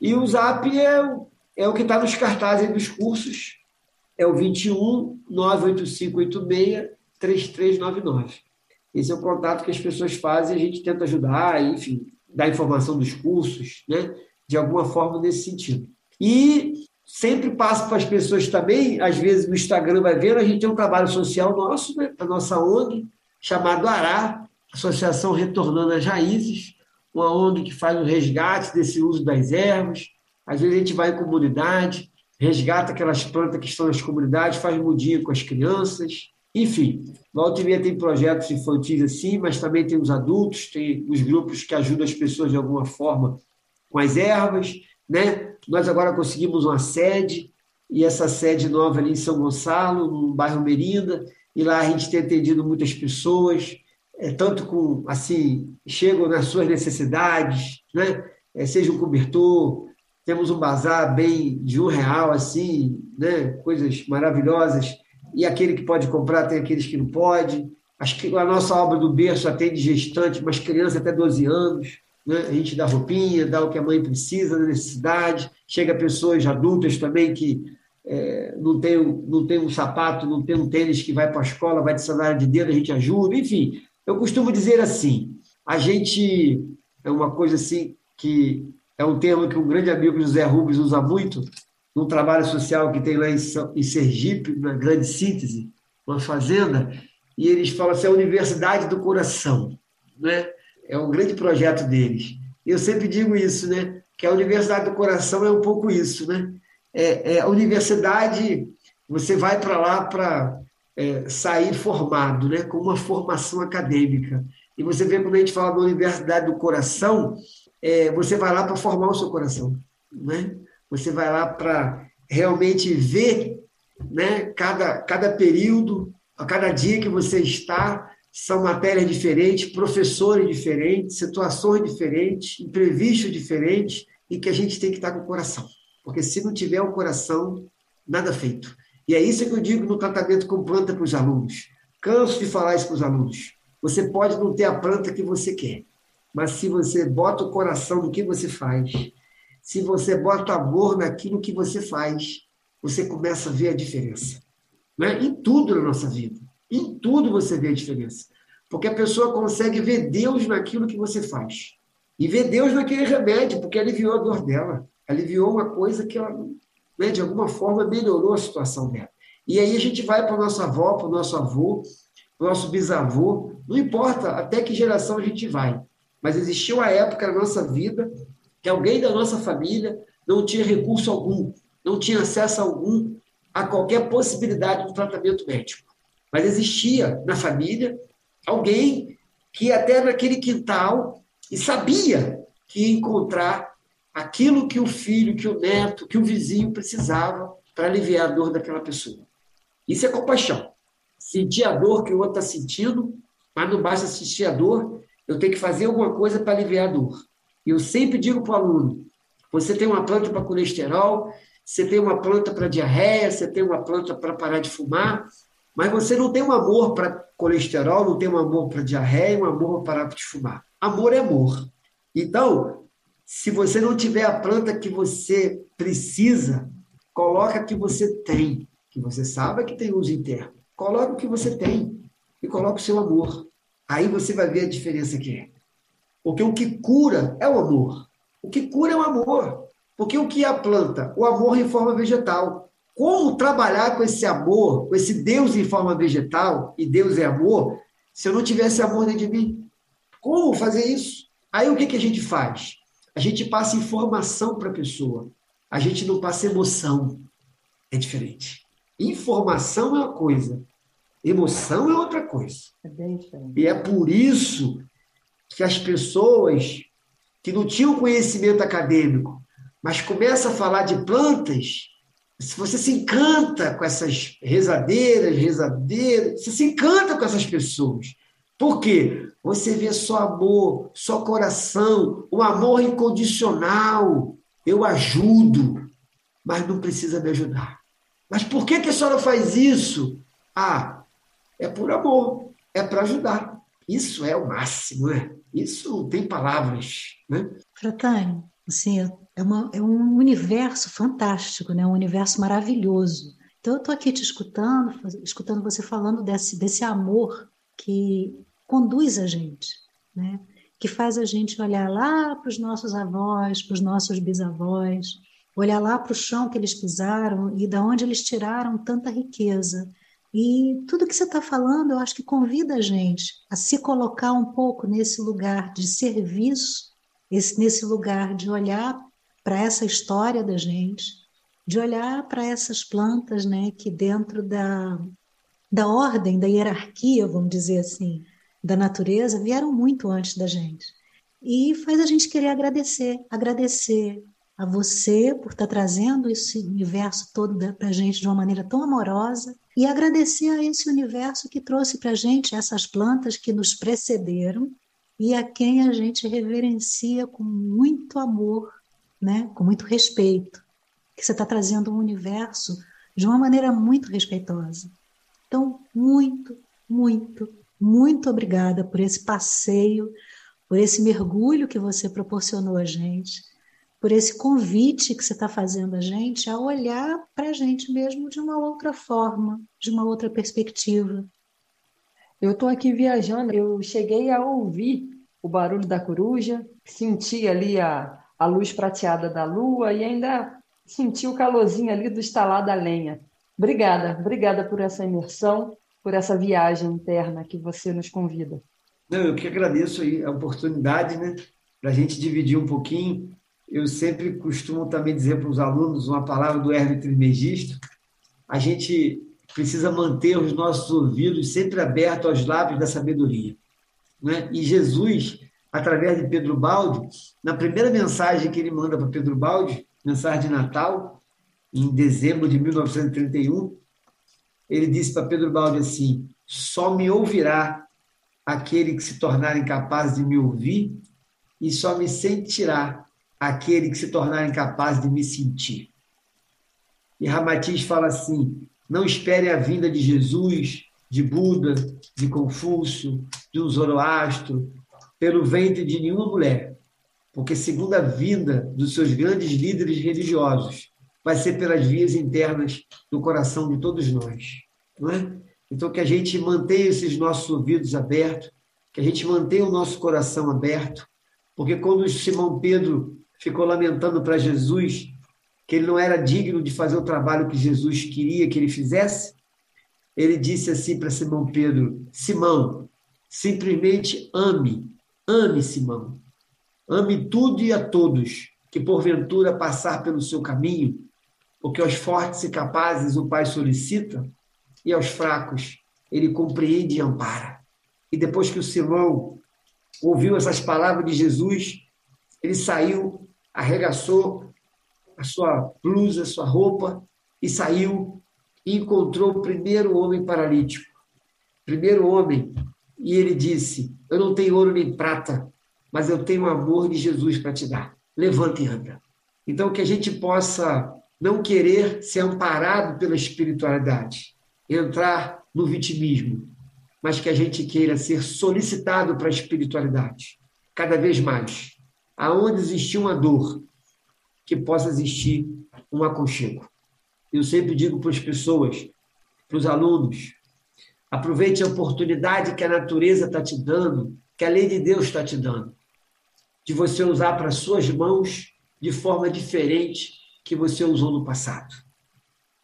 e o zap é, é o que está nos cartazes dos cursos, é o 21 98586 3399. Esse é o contato que as pessoas fazem, a gente tenta ajudar, enfim, dar informação dos cursos, né? de alguma forma nesse sentido. E sempre passo para as pessoas também, às vezes no Instagram vai vendo, a gente tem um trabalho social nosso, né? a nossa ONG, chamado ARÁ, Associação Retornando às Raízes, uma ONG que faz o resgate desse uso das ervas. Às vezes a gente vai em comunidade, resgata aquelas plantas que estão nas comunidades, faz mudinha com as crianças. Enfim, volta e meia tem projetos infantis assim, mas também tem os adultos, tem os grupos que ajudam as pessoas de alguma forma com as ervas. Né? Nós agora conseguimos uma sede, e essa sede nova ali em São Gonçalo, no bairro Merinda, e lá a gente tem atendido muitas pessoas, é, tanto com, assim, chegam nas suas necessidades, né? É, seja um cobertor, temos um bazar bem de um real, assim, né? Coisas maravilhosas. E aquele que pode comprar, tem aqueles que não pode. A nossa obra do berço atende gestante, mas criança até 12 anos. Né? A gente dá roupinha, dá o que a mãe precisa, da necessidade. Chega pessoas adultas também que é, não, tem, não tem um sapato, não tem um tênis que vai para a escola, vai de sandália de dedo, a gente ajuda. Enfim, eu costumo dizer assim, a gente é uma coisa assim que é um termo que um grande amigo José Rubens usa muito num trabalho social que tem lá em, Sergipe, na grande síntese, uma fazenda, e eles falam assim, a universidade do coração, né? É um grande projeto deles. Eu sempre digo isso, né? Que a universidade do coração é um pouco isso, né? É, é a universidade, você vai para lá para é, sair formado, né, com uma formação acadêmica. E você vê quando a gente fala da Universidade do Coração, é, você vai lá para formar o seu coração. Né? Você vai lá para realmente ver né, cada, cada período, a cada dia que você está, são matérias diferentes, professores diferentes, situações diferentes, imprevistos diferentes, e que a gente tem que estar com o coração. Porque se não tiver o coração, nada feito. E é isso que eu digo no tratamento com planta para os alunos. Canso de falar isso para os alunos. Você pode não ter a planta que você quer, mas se você bota o coração no que você faz, se você bota amor naquilo que você faz, você começa a ver a diferença. Né? Em tudo na nossa vida. Em tudo você vê a diferença. Porque a pessoa consegue ver Deus naquilo que você faz. E ver Deus naquele remédio, porque aliviou a dor dela. Aliviou uma coisa que ela né, de alguma forma melhorou a situação dela. E aí a gente vai para a nossa avó, para o nosso avô, para o nosso bisavô, não importa até que geração a gente vai, mas existiu uma época na nossa vida que alguém da nossa família não tinha recurso algum, não tinha acesso algum a qualquer possibilidade do tratamento médico. Mas existia na família alguém que até naquele quintal e sabia que ia encontrar aquilo que o filho, que o neto, que o vizinho precisava para aliviar a dor daquela pessoa. Isso é compaixão. Sentir a dor que o outro está sentindo, mas não basta sentir a dor, eu tenho que fazer alguma coisa para aliviar a dor. Eu sempre digo para o aluno: você tem uma planta para colesterol, você tem uma planta para diarreia, você tem uma planta para parar de fumar, mas você não tem um amor para colesterol, não tem um amor para diarreia, um amor para parar de fumar. Amor é amor. Então, se você não tiver a planta que você precisa, coloca que você tem, que você sabe que tem uso interno. Coloca o que você tem e coloca o seu amor. Aí você vai ver a diferença que é. Porque o que cura é o amor. O que cura é o amor. Porque o que é a planta? O amor em forma vegetal. Como trabalhar com esse amor, com esse Deus em forma vegetal, e Deus é amor, se eu não tivesse amor dentro de mim? Como fazer isso? Aí o que, que a gente faz? A gente passa informação para a pessoa, a gente não passa emoção. É diferente. Informação é uma coisa, emoção é outra coisa. É bem diferente. E é por isso que as pessoas que não tinham conhecimento acadêmico, mas começam a falar de plantas, Se você se encanta com essas rezadeiras, rezadeiras, você se encanta com essas pessoas. Por quê? Você vê só amor, só coração, um amor incondicional. Eu ajudo, mas não precisa me ajudar. Mas por que, que a senhora faz isso? Ah, é por amor, é para ajudar. Isso é o máximo, né? Isso tem palavras, né? Fratani, assim, é, uma, é um universo fantástico, né? um universo maravilhoso. Então, eu estou aqui te escutando, escutando você falando desse, desse amor que conduz a gente, né? que faz a gente olhar lá para os nossos avós, para os nossos bisavós, olhar lá para o chão que eles pisaram e da onde eles tiraram tanta riqueza. E tudo que você está falando, eu acho que convida a gente a se colocar um pouco nesse lugar de serviço, esse, nesse lugar de olhar para essa história da gente, de olhar para essas plantas, né, que dentro da, da ordem, da hierarquia, vamos dizer assim, da natureza, vieram muito antes da gente. E faz a gente querer agradecer, agradecer a você por estar tá trazendo esse universo todo para a gente de uma maneira tão amorosa e agradecer a esse universo que trouxe para a gente essas plantas que nos precederam e a quem a gente reverencia com muito amor, né? com muito respeito. Que você está trazendo um universo de uma maneira muito respeitosa. Então, muito, muito, muito obrigada por esse passeio, por esse mergulho que você proporcionou a gente, por esse convite que você está fazendo a gente a olhar para a gente mesmo de uma outra forma, de uma outra perspectiva. Eu estou aqui viajando, eu cheguei a ouvir o barulho da coruja, senti ali a, a luz prateada da lua e ainda senti o calorzinho ali do estalar da lenha. Obrigada, obrigada por essa imersão por essa viagem interna que você nos convida. Não, eu que agradeço aí a oportunidade, né, para a gente dividir um pouquinho. Eu sempre costumo também dizer para os alunos uma palavra do Hermes Trismegisto. A gente precisa manter os nossos ouvidos sempre abertos aos lábios da sabedoria. Né? E Jesus, através de Pedro Balde, na primeira mensagem que ele manda para Pedro Balde, mensagem de Natal, em dezembro de 1931, ele disse para Pedro Balde assim: só me ouvirá aquele que se tornar incapaz de me ouvir, e só me sentirá aquele que se tornar incapaz de me sentir. E Ramatiz fala assim: não espere a vinda de Jesus, de Buda, de Confúcio, de um Zoroastro, pelo ventre de nenhuma mulher, porque, segundo a vinda dos seus grandes líderes religiosos, vai ser pelas vias internas do coração de todos nós. Não é? Então, que a gente mantenha esses nossos ouvidos abertos, que a gente mantenha o nosso coração aberto, porque quando Simão Pedro ficou lamentando para Jesus que ele não era digno de fazer o trabalho que Jesus queria que ele fizesse, ele disse assim para Simão Pedro: Simão, simplesmente ame, ame Simão, ame tudo e a todos que porventura passar pelo seu caminho, porque aos fortes e capazes o Pai solicita, e aos fracos ele compreende e ampara. E depois que o Simão ouviu essas palavras de Jesus, ele saiu, arregaçou a sua blusa, a sua roupa e saiu e encontrou o primeiro homem paralítico. Primeiro homem, e ele disse: Eu não tenho ouro nem prata, mas eu tenho o amor de Jesus para te dar. Levanta e anda. Então, que a gente possa não querer ser amparado pela espiritualidade, entrar no vitimismo, mas que a gente queira ser solicitado para a espiritualidade, cada vez mais. Aonde existir uma dor, que possa existir um aconchego. Eu sempre digo para as pessoas, para os alunos, aproveite a oportunidade que a natureza está te dando, que a lei de Deus está te dando, de você usar para suas mãos de forma diferente que você usou no passado.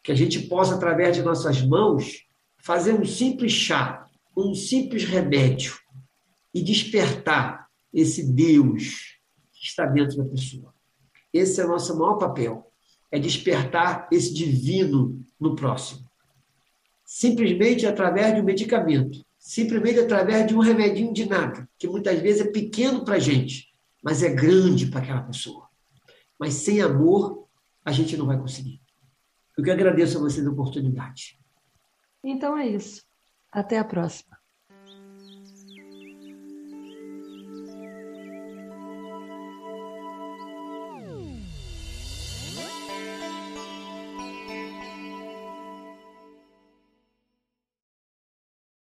Que a gente possa, através de nossas mãos, fazer um simples chá, um simples remédio e despertar esse Deus que está dentro da pessoa. Esse é o nosso maior papel, é despertar esse divino no próximo. Simplesmente através de um medicamento, simplesmente através de um remedinho de nada, que muitas vezes é pequeno para a gente, mas é grande para aquela pessoa. Mas sem amor, a gente não vai conseguir. Eu que agradeço a você da oportunidade. Então é isso. Até a próxima.